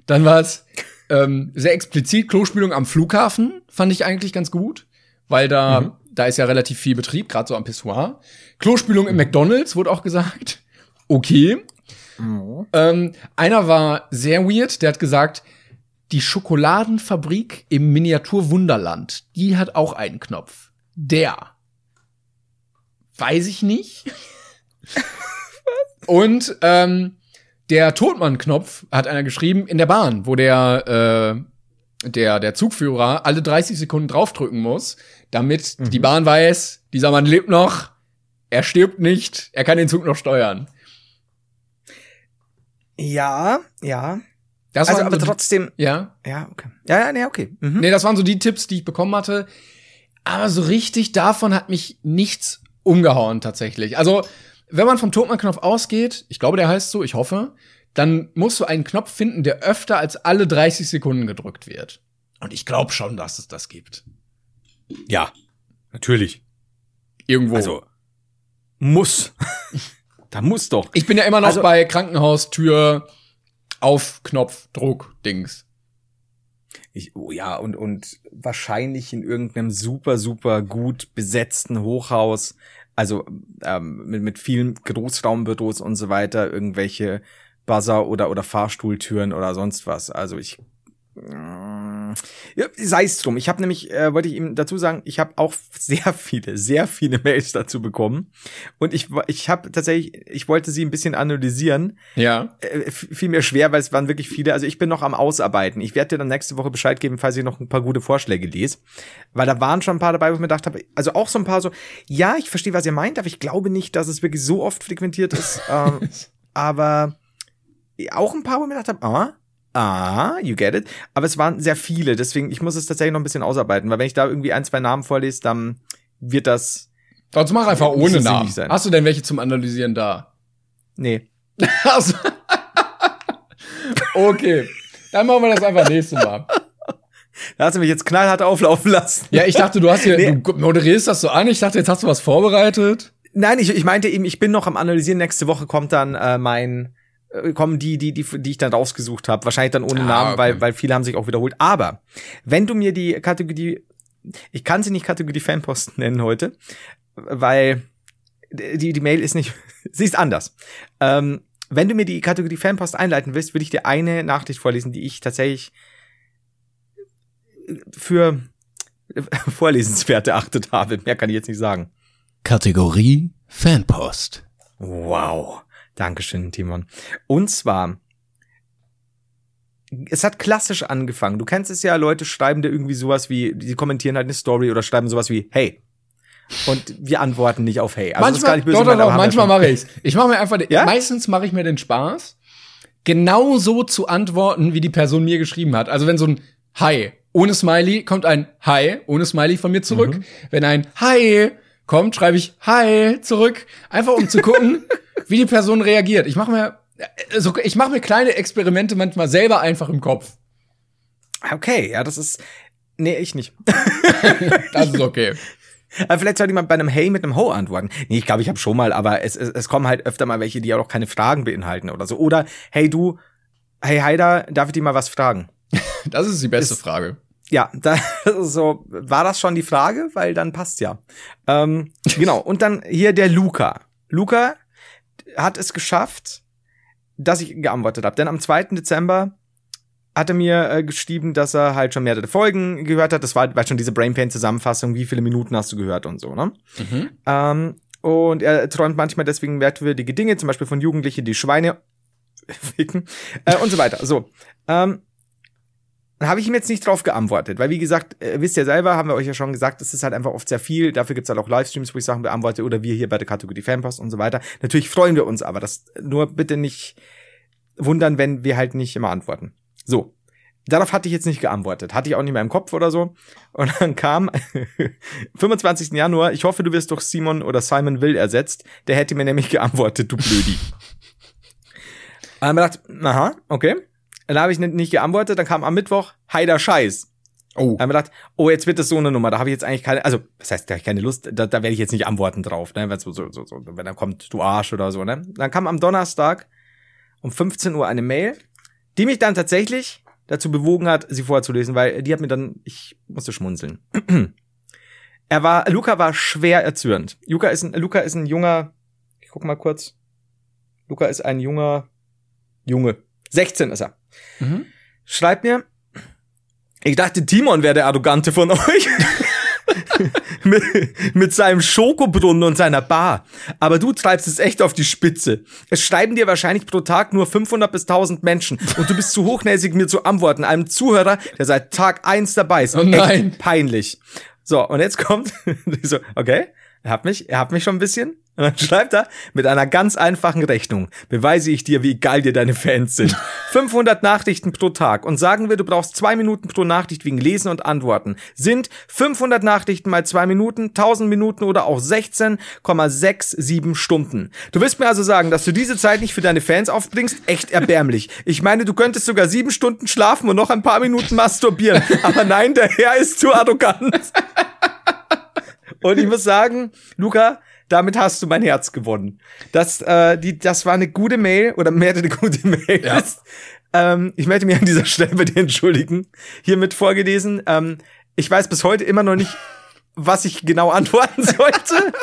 S1: Dann war es ähm, sehr explizit Klospülung am Flughafen, fand ich eigentlich ganz gut, weil da, mhm. da ist ja relativ viel Betrieb, gerade so am Pissoir. Klospülung im McDonalds wurde auch gesagt. Okay. Mhm. Ähm, einer war sehr weird, der hat gesagt, die Schokoladenfabrik im Miniaturwunderland, die hat auch einen Knopf. Der. Weiß ich nicht. Und ähm, der Todmann-Knopf hat einer geschrieben in der Bahn, wo der äh, der der Zugführer alle 30 Sekunden draufdrücken muss, damit mhm. die Bahn weiß, dieser Mann lebt noch, er stirbt nicht, er kann den Zug noch steuern.
S2: Ja, ja.
S1: Das
S2: also, aber so trotzdem.
S1: Ja.
S2: Ja, okay. Ja, ja, nee, okay.
S1: Mhm. Nee, das waren so die Tipps, die ich bekommen hatte. Aber so richtig davon hat mich nichts umgehauen tatsächlich. Also wenn man vom Totmann-Knopf ausgeht, ich glaube, der heißt so, ich hoffe, dann musst du einen Knopf finden, der öfter als alle 30 Sekunden gedrückt wird. Und ich glaube schon, dass es das gibt.
S2: Ja, natürlich.
S1: Irgendwo.
S2: Also, muss. da muss doch.
S1: Ich bin ja immer noch also, bei Krankenhaustür auf Knopfdruck Dings.
S2: Ich, oh ja, und, und wahrscheinlich in irgendeinem super, super gut besetzten Hochhaus also ähm, mit, mit vielen Großraumbüros und so weiter, irgendwelche Buzzer oder, oder Fahrstuhltüren oder sonst was. Also ich ja, sei es drum. Ich habe nämlich, äh, wollte ich ihm dazu sagen, ich habe auch sehr viele, sehr viele Mails dazu bekommen. Und ich, ich habe tatsächlich, ich wollte sie ein bisschen analysieren.
S1: Ja.
S2: Äh, fiel mir schwer, weil es waren wirklich viele. Also ich bin noch am Ausarbeiten. Ich werde dir dann nächste Woche Bescheid geben, falls ich noch ein paar gute Vorschläge lese. Weil da waren schon ein paar dabei, wo ich mir gedacht habe, also auch so ein paar so, ja, ich verstehe, was ihr meint, aber ich glaube nicht, dass es wirklich so oft frequentiert ist. ähm, aber auch ein paar, wo ich mir gedacht habe, ah, Ah, you get it. Aber es waren sehr viele, deswegen, ich muss es tatsächlich noch ein bisschen ausarbeiten, weil wenn ich da irgendwie ein, zwei Namen vorlese, dann wird das.
S1: Sonst mach einfach ohne Namen. Sein. Hast du denn welche zum Analysieren da?
S2: Nee.
S1: also, okay. Dann machen wir das einfach nächstes Mal.
S2: Da hast du mich jetzt knallhart auflaufen lassen.
S1: Ja, ich dachte, du hast hier, nee. du moderierst das so an. Ich dachte, jetzt hast du was vorbereitet.
S2: Nein, ich, ich meinte eben, ich bin noch am Analysieren. Nächste Woche kommt dann äh, mein, kommen die, die, die, die ich dann rausgesucht habe. Wahrscheinlich dann ohne
S1: Ah,
S2: Namen,
S1: okay.
S2: weil, weil viele haben sich auch wiederholt. Aber wenn du mir die Kategorie, ich kann sie nicht Kategorie Fanpost nennen heute, weil die, die Mail ist nicht, sie ist anders. Ähm, wenn du mir die Kategorie Fanpost einleiten willst, würde ich dir eine Nachricht vorlesen, die ich tatsächlich für vorlesenswert erachtet habe. Mehr kann ich jetzt nicht sagen.
S3: Kategorie Fanpost.
S2: Wow. Dankeschön, Timon. Und zwar, es hat klassisch angefangen. Du kennst es ja, Leute schreiben dir irgendwie sowas wie, die kommentieren halt eine Story oder schreiben sowas wie, hey. Und wir antworten nicht auf hey. Also das ist gar
S1: manchmal,
S2: nicht böse
S1: doch, doch, doch, manchmal mache ich's. Ich mache mir einfach, den-
S2: Ja?
S1: meistens mache ich mir den Spaß, genauso zu antworten, wie die Person mir geschrieben hat. Also wenn so ein Hi ohne Smiley kommt ein Hi ohne Smiley von mir zurück.
S2: Mhm.
S1: Wenn ein Hi kommt, schreibe ich Hi zurück, einfach um zu gucken, wie die Person reagiert. Ich mache mir also ich mache mir kleine Experimente manchmal selber einfach im Kopf.
S2: Okay, ja, das ist, nee, ich nicht.
S1: Das ist okay.
S2: Aber vielleicht sollte jemand bei einem Hey mit einem Ho antworten. Nee, ich glaube, ich habe schon mal, aber es, es, es kommen halt öfter mal welche, die ja auch keine Fragen beinhalten oder so. Oder, hey du, hey Heider, darf ich dir mal was fragen?
S1: Das ist die beste
S2: Ist-
S1: Frage.
S2: Ja, da, so, war das schon die Frage? Weil dann passt ja. Ähm, genau, und dann hier der Luca. Luca hat es geschafft, dass ich geantwortet habe. Denn am 2. Dezember hat er mir äh, geschrieben, dass er halt schon mehrere Folgen gehört hat. Das war, war schon diese Brain Pain Zusammenfassung, wie viele Minuten hast du gehört und so, ne?
S1: Mhm.
S2: Ähm, und er träumt manchmal deswegen merkwürdige Dinge, zum Beispiel von Jugendlichen, die Schweine ficken äh, und so weiter. So. Ähm, dann habe ich ihm jetzt nicht drauf geantwortet, weil wie gesagt, äh, wisst ihr selber, haben wir euch ja schon gesagt, es ist halt einfach oft sehr viel. Dafür gibt's halt auch Livestreams, wo ich Sachen beantworte oder wir hier bei der Kategorie Fanpost und so weiter. Natürlich freuen wir uns, aber das nur bitte nicht wundern, wenn wir halt nicht immer antworten. So. Darauf hatte ich jetzt nicht geantwortet. Hatte ich auch nicht mehr im Kopf oder so. Und dann kam 25. Januar, ich hoffe, du wirst durch Simon oder Simon Will ersetzt. Der hätte mir nämlich geantwortet, du Blödi. Dann haben wir gedacht, aha, okay. Dann habe ich nicht, geantwortet, dann kam am Mittwoch, heider Scheiß.
S1: Oh.
S2: Dann haben wir gedacht, oh, jetzt wird das so eine Nummer, da habe ich jetzt eigentlich keine, also, das heißt, da habe ich keine Lust, da, da werde ich jetzt nicht antworten drauf, ne, wenn so, so, so, so, wenn dann kommt, du Arsch oder so, ne. Dann kam am Donnerstag um 15 Uhr eine Mail, die mich dann tatsächlich dazu bewogen hat, sie vorzulesen, weil die hat mir dann, ich musste schmunzeln. er war, Luca war schwer erzürnt. Luca ist ein, Luca ist ein junger, ich guck mal kurz. Luca ist ein junger Junge. 16 ist er.
S1: Mhm.
S2: Schreibt mir, ich dachte, Timon wäre der Arrogante von euch. mit, mit seinem Schokobrunnen und seiner Bar. Aber du treibst es echt auf die Spitze. Es schreiben dir wahrscheinlich pro Tag nur 500 bis 1000 Menschen. Und du bist zu hochnäsig, mir zu antworten. Einem Zuhörer, der seit Tag eins dabei ist.
S1: Oh nein.
S2: Echt peinlich. So, und jetzt kommt, so, okay, er hat mich, er hat mich schon ein bisschen. Und dann schreibt er, mit einer ganz einfachen Rechnung beweise ich dir, wie geil dir deine Fans sind. 500 Nachrichten pro Tag. Und sagen wir, du brauchst zwei Minuten pro Nachricht wegen Lesen und Antworten. Sind 500 Nachrichten mal zwei Minuten, 1000 Minuten oder auch 16,67 Stunden. Du willst mir also sagen, dass du diese Zeit nicht für deine Fans aufbringst? Echt erbärmlich. Ich meine, du könntest sogar sieben Stunden schlafen und noch ein paar Minuten masturbieren. Aber nein, der Herr ist zu arrogant. Und ich muss sagen, Luca, damit hast du mein Herz gewonnen. Das, äh, die, das war eine gute Mail oder mehrere gute Mails.
S1: Ja.
S2: Ähm, ich möchte mich an dieser Stelle bei dir entschuldigen. Hiermit vorgelesen. Ähm, ich weiß bis heute immer noch nicht, was ich genau antworten sollte.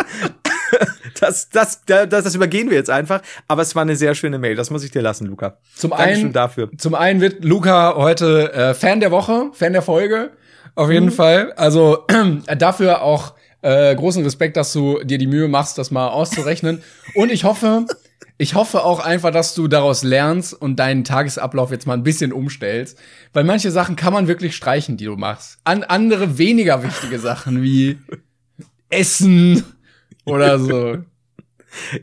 S2: Das, das, das, das übergehen wir jetzt einfach. Aber es war eine sehr schöne Mail. Das muss ich dir lassen, Luca.
S1: Zum
S2: Dankeschön
S1: einen,
S2: dafür.
S1: Zum einen wird Luca heute äh, Fan der Woche, Fan der Folge, auf jeden Fall. Also dafür auch äh, großen Respekt, dass du dir die Mühe machst, das mal auszurechnen. Und ich hoffe, ich hoffe auch einfach, dass du daraus lernst und deinen Tagesablauf jetzt mal ein bisschen umstellst, weil manche Sachen kann man wirklich streichen, die du machst. An andere weniger wichtige Sachen wie Essen oder so.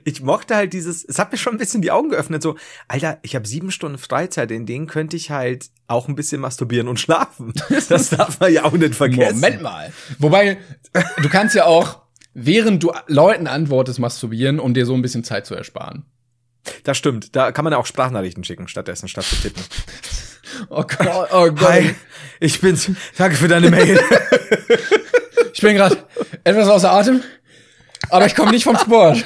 S2: Ich mochte halt dieses, es hat mir schon ein bisschen die Augen geöffnet, so, Alter, ich habe sieben Stunden Freizeit, in denen könnte ich halt auch ein bisschen masturbieren und schlafen. Das darf man ja auch nicht vergessen.
S1: Moment mal. Wobei, du kannst ja auch, während du Leuten antwortest, masturbieren, um dir so ein bisschen Zeit zu ersparen.
S2: Das stimmt. Da kann man ja auch Sprachnachrichten schicken, stattdessen, statt zu tippen.
S1: Oh Gott, oh Gott.
S2: Hi, ich bin's. Danke für deine Mail.
S1: Ich bin gerade etwas außer Atem. aber ich komme nicht vom Sport.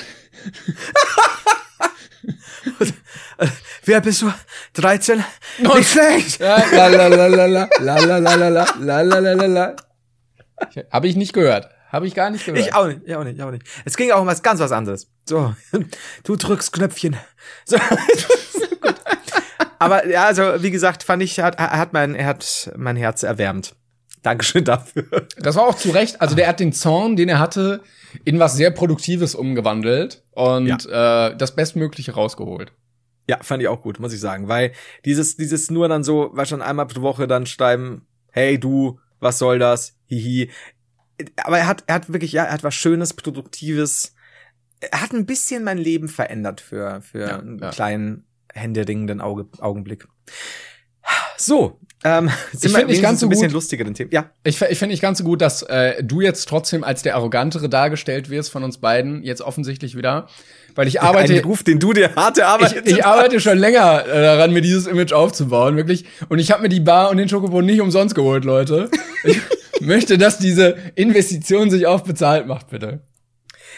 S2: Wer bist du? 13? Nicht schlecht.
S1: Ja, la la la la la la la la la la la la la la la. Habe ich nicht gehört. Habe ich gar nicht gehört.
S2: Ich auch nicht, ich auch nicht, ich auch nicht. Es ging auch um was ganz was anderes. So, du drückst Knöpfchen. So. Gut. Aber ja, also wie gesagt, fand ich, hat, er hat mein, er hat mein Herz erwärmt. Dankeschön dafür.
S1: Das war auch zu Recht. Also der hat den Zorn, den er hatte, in was sehr Produktives umgewandelt und äh, das Bestmögliche rausgeholt.
S2: Ja, fand ich auch gut, muss ich sagen, weil dieses, dieses nur dann so, war schon einmal pro Woche dann schreiben, hey du, was soll das? Hihi. Aber er hat, er hat wirklich, ja, er hat was Schönes, Produktives. Er hat ein bisschen mein Leben verändert für, für
S1: Ja,
S2: einen
S1: ja.
S2: kleinen, händeringenden Auge, Augenblick. So, ähm,
S1: Ich
S2: wir
S1: find nicht ganz so
S2: ein bisschen
S1: gut-
S2: lustigeren Themen. Ja,
S1: Ich, ich finde nicht ganz so gut, dass äh, du jetzt trotzdem als der Arrogantere dargestellt wirst von uns beiden, jetzt offensichtlich wieder. Weil ich arbeite,
S2: ein Ruf, den du dir harte Arbeit.
S1: ich, ich arbeite schon länger äh, daran, mir dieses Image aufzubauen, wirklich. Und ich habe mir die Bar und den Schokobon nicht umsonst geholt, Leute. Ich möchte, dass diese Investition sich auch bezahlt macht, bitte.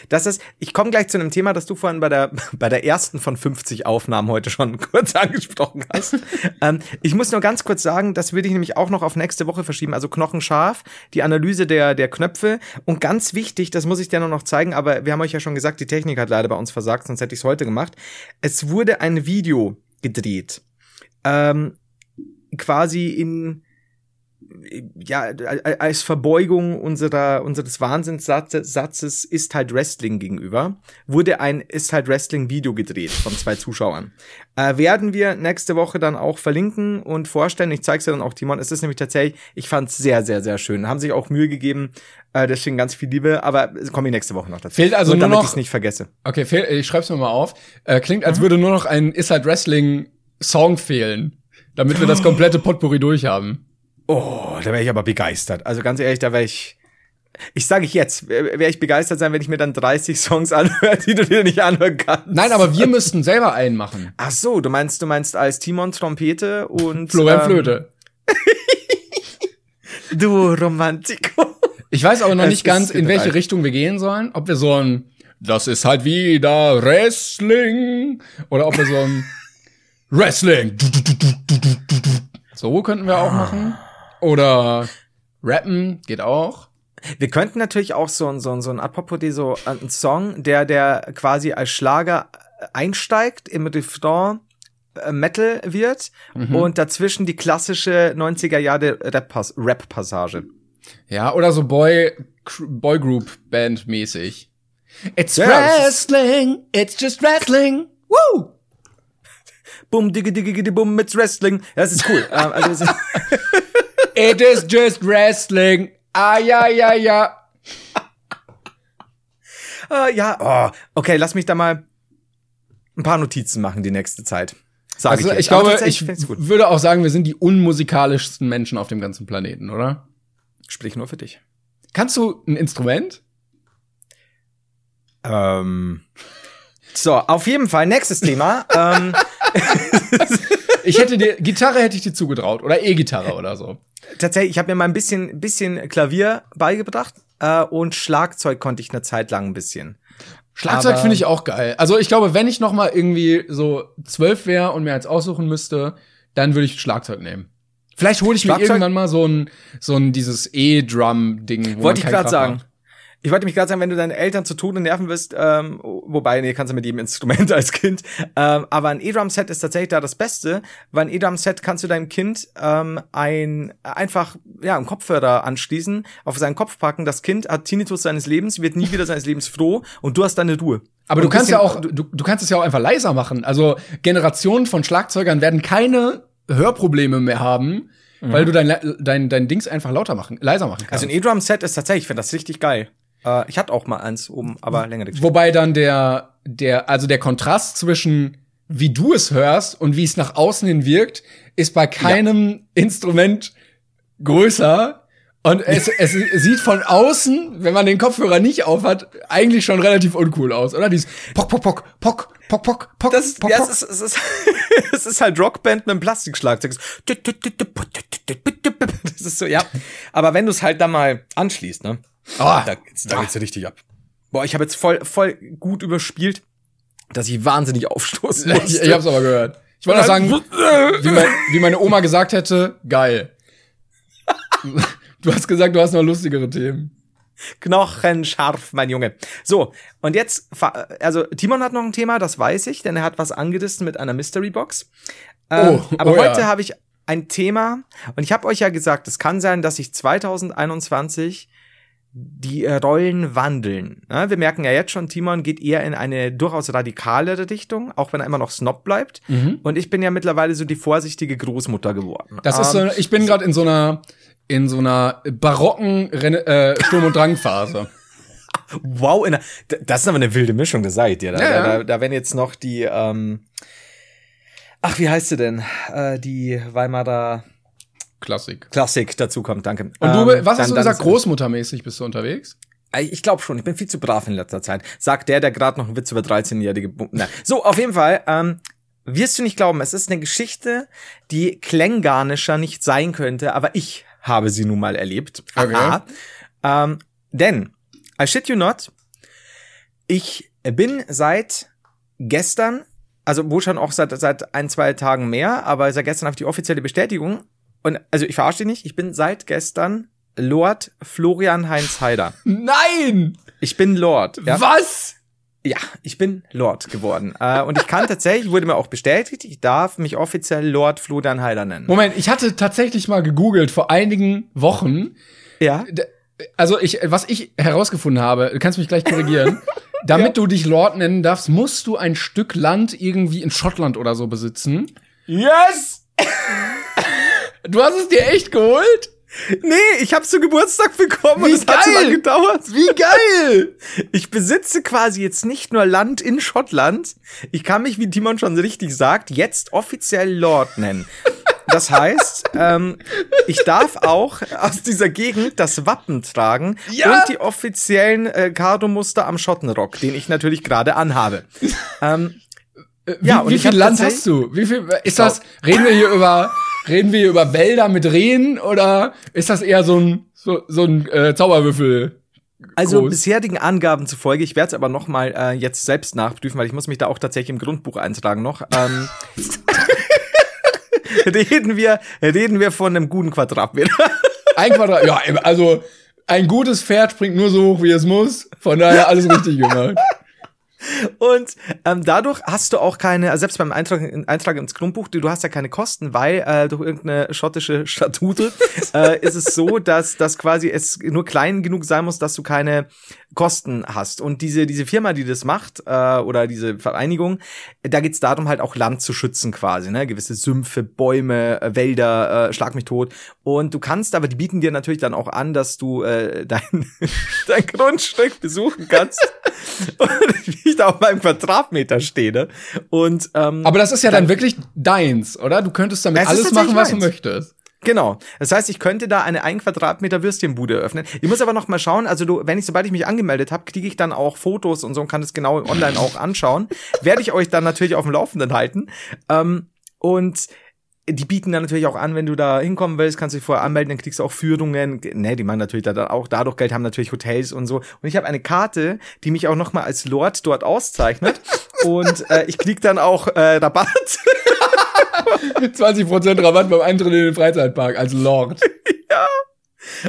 S2: Das ist, ich komme gleich zu einem Thema, das du vorhin bei der, bei der ersten von 50 Aufnahmen heute schon kurz angesprochen hast. ähm, ich muss nur ganz kurz sagen, das würde ich nämlich auch noch auf nächste Woche verschieben. Also knochenscharf, die Analyse der, der Knöpfe. Und ganz wichtig, das muss ich dir nur noch zeigen, aber wir haben euch ja schon gesagt, die Technik hat leider bei uns versagt, sonst hätte ich es heute gemacht. Es wurde ein Video gedreht. Ähm, quasi in, ja, als Verbeugung unserer, unseres Wahnsinnssatzes Satzes ist halt Wrestling gegenüber, wurde ein ist halt Wrestling Video gedreht von zwei Zuschauern. Äh, werden wir nächste Woche dann auch verlinken und vorstellen. Ich zeig's dir dann auch, Timon. Es ist nämlich tatsächlich, ich fand's sehr, sehr, sehr schön. Haben sich auch Mühe gegeben, äh, deswegen ganz viel Liebe, aber komme ich nächste Woche noch dazu.
S1: Fehlt also
S2: und
S1: nur
S2: damit
S1: noch-
S2: ich's nicht vergesse.
S1: Okay, fehl, ich schreib's mir mal auf. Äh, klingt, als würde nur noch ein Is halt Wrestling Song fehlen, damit wir das komplette Potpourri durchhaben.
S2: Oh, da wäre ich aber begeistert. Also ganz ehrlich, da wäre ich. Ich sage ich jetzt, wäre ich begeistert sein, wenn ich mir dann 30 Songs anhöre, die du dir nicht anhören kannst.
S1: Nein, aber wir müssten selber einen machen.
S2: Ach so, du meinst, du meinst als Timon Trompete und
S1: Florian
S2: ähm,
S1: Flöte.
S2: Du Romantiko.
S1: Ich weiß aber noch
S2: Es
S1: nicht ganz, in welche. Richtung wir gehen sollen. Ob wir so ein, das ist halt wieder Wrestling, oder ob wir so ein Wrestling. So könnten wir auch machen. Oder rappen, geht auch.
S2: Wir könnten natürlich auch so ein so ein so ein Apropos so ein Song, der der quasi als Schlager einsteigt im Refrain äh, Metal wird und dazwischen die klassische 90er Jahre Rap-Pas- Rap-Passage.
S1: Ja, oder so Boy, Boygroup Band mäßig. It's
S2: ist-
S1: Wrestling, it's just Wrestling. Woo!
S2: Bum, diggi, diggi, diggi, bum, mit Wrestling. Das ist cool. ähm, also,
S1: It is just Wrestling. Ah, ja, ja, ja.
S2: äh, ja, oh, okay, lass mich da mal ein paar Notizen machen die nächste Zeit. Sag
S1: Also
S2: ich,
S1: ich glaube, ich würde auch sagen, wir sind die unmusikalischsten Menschen auf dem ganzen Planeten, oder?
S2: Sprich nur für dich.
S1: Kannst du ein Instrument?
S2: Ähm. So, auf jeden Fall, nächstes Thema. ähm,
S1: Ich hätte dir, Gitarre hätte ich dir zugetraut. Oder E-Gitarre oder so.
S2: tatsächlich, ich habe mir mal ein bisschen, bisschen Klavier beigebracht äh, und Schlagzeug konnte ich eine Zeit lang ein bisschen.
S1: Schlagzeug finde ich auch geil. Also ich glaube, wenn ich noch mal irgendwie so zwölf wäre und mir eins aussuchen müsste, dann würde ich Schlagzeug nehmen. Vielleicht hole ich mir
S2: Schlagzeug-
S1: irgendwann mal so ein, so ein dieses E-Drum-Ding. wo
S2: Wollte ich gerade sagen.
S1: macht.
S2: Ich wollte mich gerade sagen, wenn du deine Eltern zu Tode nerven wirst, ähm, wobei, nee, kannst du mit jedem Instrument als Kind, ähm, aber ein E-Drum-Set ist tatsächlich da das Beste, weil ein E-Drum-Set kannst du deinem Kind ähm, ein einfach ja einen Kopfhörer anschließen, auf seinen Kopf packen, das Kind hat Tinnitus seines Lebens, wird nie wieder seines Lebens froh und du hast deine Ruhe.
S1: Aber du kannst
S2: bisschen-
S1: ja auch, du, du kannst es ja auch einfach leiser machen. Also Generationen von Schlagzeugern werden keine Hörprobleme mehr haben, weil du dein, dein, dein Dings einfach lauter machen, leiser machen kannst.
S2: Also ein E-Drum-Set ist tatsächlich, ich finde das richtig geil. Äh, ich hatte auch mal eins oben, aber längere Geschichte.
S1: Wobei dann der, der, also der Kontrast zwischen wie du es hörst und wie es nach außen hin wirkt, ist bei keinem Instrument größer. Und es, es sieht von außen, wenn man den Kopfhörer nicht aufhat, eigentlich schon relativ uncool aus, oder? Dieses Pock, Pock, Pock, Pock, Pock, Pock, Pock,
S2: Das ist,
S1: Pock,
S2: ja,
S1: Pock.
S2: es ist, es ist, es ist halt Rockband mit einem Plastikschlagzeug. Das ist so, ja. Aber wenn du es halt dann mal anschließt, ne?
S1: Ah,
S2: Da geht's, da geht's richtig ab. Boah, ich habe jetzt voll, voll gut überspielt, dass ich wahnsinnig aufstoßen musste.
S1: Ich, ich hab's aber gehört. Ich wollte sagen, wie, mein, wie meine Oma gesagt hätte, geil. Du hast gesagt, du hast noch lustigere Themen.
S2: Knochenscharf, mein Junge. So, und jetzt, also Timon hat noch ein Thema, das weiß ich, denn er hat was angerissen mit einer Mystery Box. Ähm,
S1: Oh,
S2: aber
S1: oh
S2: heute
S1: ja.
S2: habe ich ein Thema, und ich habe euch ja gesagt, es kann sein, dass sich 2021 die äh, Rollen wandeln. Ja, wir merken ja jetzt schon, Timon geht eher in eine durchaus radikalere Richtung, auch wenn er immer noch Snob bleibt. Und ich bin ja mittlerweile so die vorsichtige Großmutter geworden.
S1: Das ist
S2: Ähm,
S1: so, ich bin gerade in so einer in so einer barocken Renne, äh, Sturm- und Drangphase.
S2: Wow, in das ist aber eine wilde Mischung, das seid ihr. Da,
S1: Ja, ja.
S2: da, da werden jetzt noch die, ähm, ach, wie heißt sie denn? Äh, die Weimarer
S1: Klassik.
S2: Klassik dazu kommt, danke.
S1: Und du,
S2: Ähm,
S1: was
S2: dann-
S1: hast du
S2: dann
S1: gesagt?
S2: ist-
S1: Großmuttermäßig bist du unterwegs?
S2: Äh, Ich glaube schon, ich bin viel zu brav in letzter Zeit. Sagt der, der gerade noch einen Witz über 13-jährige Bu- Na. So, auf jeden Fall, ähm, wirst du nicht glauben, es ist eine Geschichte, die klänganischer nicht sein könnte, aber ich habe sie nun mal erlebt.
S1: Okay.
S2: Aha. Ähm, denn, I shit you not, ich bin seit gestern, also wohl schon auch seit, seit ein, zwei Tagen mehr, aber seit gestern habe ich die offizielle Bestätigung. Und also ich verarsche dich nicht, ich bin seit gestern Lord Florian Heinz Heider.
S1: Nein!
S2: Ich bin Lord. Ja,
S1: Was?
S2: ja ich bin Lord geworden. Äh, und ich kann tatsächlich, wurde mir auch bestätigt, ich darf mich offiziell Lord Florian Heider nennen.
S1: Moment, ich hatte tatsächlich mal gegoogelt vor einigen Wochen.
S2: Ja.
S1: Also ich, was ich herausgefunden habe, du kannst mich gleich korrigieren. Damit du dich Lord nennen darfst, musst du ein Stück Land irgendwie in Schottland oder so besitzen.
S2: Yes!
S1: Du hast es dir echt geholt?
S2: Nee, ich hab's zu Geburtstag bekommen
S1: Wie
S2: und es hat so lange gedauert.
S1: Wie geil!
S2: Ich besitze quasi jetzt nicht nur Land in Schottland, ich kann mich, wie Timon schon richtig sagt, jetzt offiziell Lord nennen. Das heißt, ähm, ich darf auch aus dieser Gegend das Wappen tragen
S1: Ja!
S2: und die offiziellen äh, Cardo-Muster am Schottenrock, den ich natürlich gerade anhabe. ähm,
S1: Wie,
S2: Ja, und
S1: wie viel Land hast du? Wie viel ist das? Reden wir hier über reden wir über Wälder mit Rehen oder ist das eher so ein so, so ein äh, Zauberwürfel?
S2: Also
S1: groß?
S2: bisherigen Angaben zufolge, ich werde es aber noch mal äh, jetzt selbst nachprüfen, weil ich muss mich da auch tatsächlich im Grundbuch eintragen noch. Ähm, reden wir reden wir von einem guten Quadratmeter.
S1: Ein Quadrat. Ja, also ein gutes Pferd springt nur so hoch, wie es muss. Von daher alles richtig gemacht.
S2: Und ähm, dadurch hast du auch keine, also selbst beim Eintrag, Eintrag ins Grundbuch, du, du hast ja keine Kosten, weil äh, durch irgendeine schottische Statute äh, ist es so, dass dass quasi es nur klein genug sein muss, dass du keine Kosten hast. Und diese diese Firma, die das macht äh, oder diese Vereinigung, da geht's darum halt auch Land zu schützen quasi, ne, gewisse Sümpfe, Bäume, äh, Wälder, äh, schlag mich tot. Und du kannst, aber die bieten dir natürlich dann auch an, dass du äh, dein dein Grundstück besuchen kannst. Und wie ich da auf meinem Quadratmeter stehe. Ne? Und ähm,
S1: Aber das ist ja dann wirklich deins, oder? Du könntest damit alles machen, was du
S2: meins.
S1: möchtest.
S2: Genau. Das heißt, ich könnte da eine ein Quadratmeter Würstchenbude öffnen. Ich muss aber noch mal schauen. Also du, wenn ich sobald ich mich angemeldet habe, kriege ich dann auch Fotos und so und kann es genau online auch anschauen. Werde ich euch dann natürlich auf dem Laufenden halten. Ähm, und die bieten dann natürlich auch an, wenn du da hinkommen willst, kannst du dich vorher anmelden, dann kriegst du auch Führungen. Ne, die machen natürlich da dann auch dadurch Geld, haben natürlich Hotels und so. Und ich habe eine Karte, die mich auch noch mal als Lord dort auszeichnet. und äh, ich krieg dann auch äh, Rabatt.
S1: 20% Rabatt beim Eintritt in den Freizeitpark als Lord.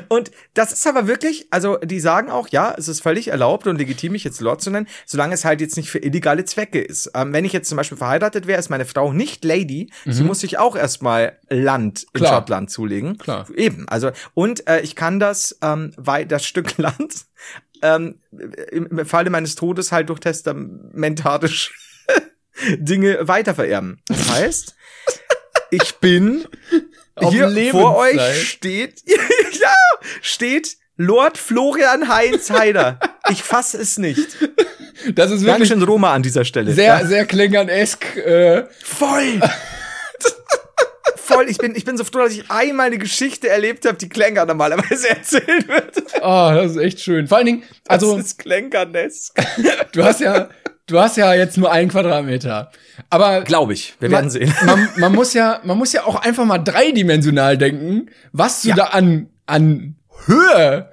S2: Und das ist aber wirklich, also die sagen auch, ja, es ist völlig erlaubt und legitim, mich jetzt Lord zu nennen, solange es halt jetzt nicht für illegale Zwecke ist. Ähm, wenn ich jetzt zum Beispiel verheiratet wäre, ist meine Frau nicht Lady, sie muss sich auch erstmal Land in
S1: Klar.
S2: Schottland zulegen.
S1: Klar.
S2: Eben, also und äh, ich kann das, ähm, weil das Stück Land ähm, im Falle meines Todes halt durch testamentarisch Dinge weitervererben. Das heißt, ich bin
S1: Auf
S2: hier vor
S1: Lebenszeit.
S2: euch steht, ja, steht Lord Florian Heinz Heider. Ich fasse es nicht.
S1: Das ist wirklich
S2: Dankeschön Roma an dieser Stelle.
S1: sehr,
S2: Ja,
S1: sehr klingernesk. Äh,
S2: voll. voll. Ich bin, ich bin so froh, dass ich einmal eine Geschichte erlebt habe, die Klänger normalerweise erzählt wird.
S1: oh, das ist echt schön. Vor allen Dingen, also
S2: das ist Klängernesk.
S1: du hast ja, du hast ja jetzt nur einen Quadratmeter. Aber
S2: Glaube ich. Wir
S1: man,
S2: werden sehen.
S1: Man, man muss ja, man muss ja auch einfach mal dreidimensional denken, was du
S2: Ja.
S1: da an, an Höhe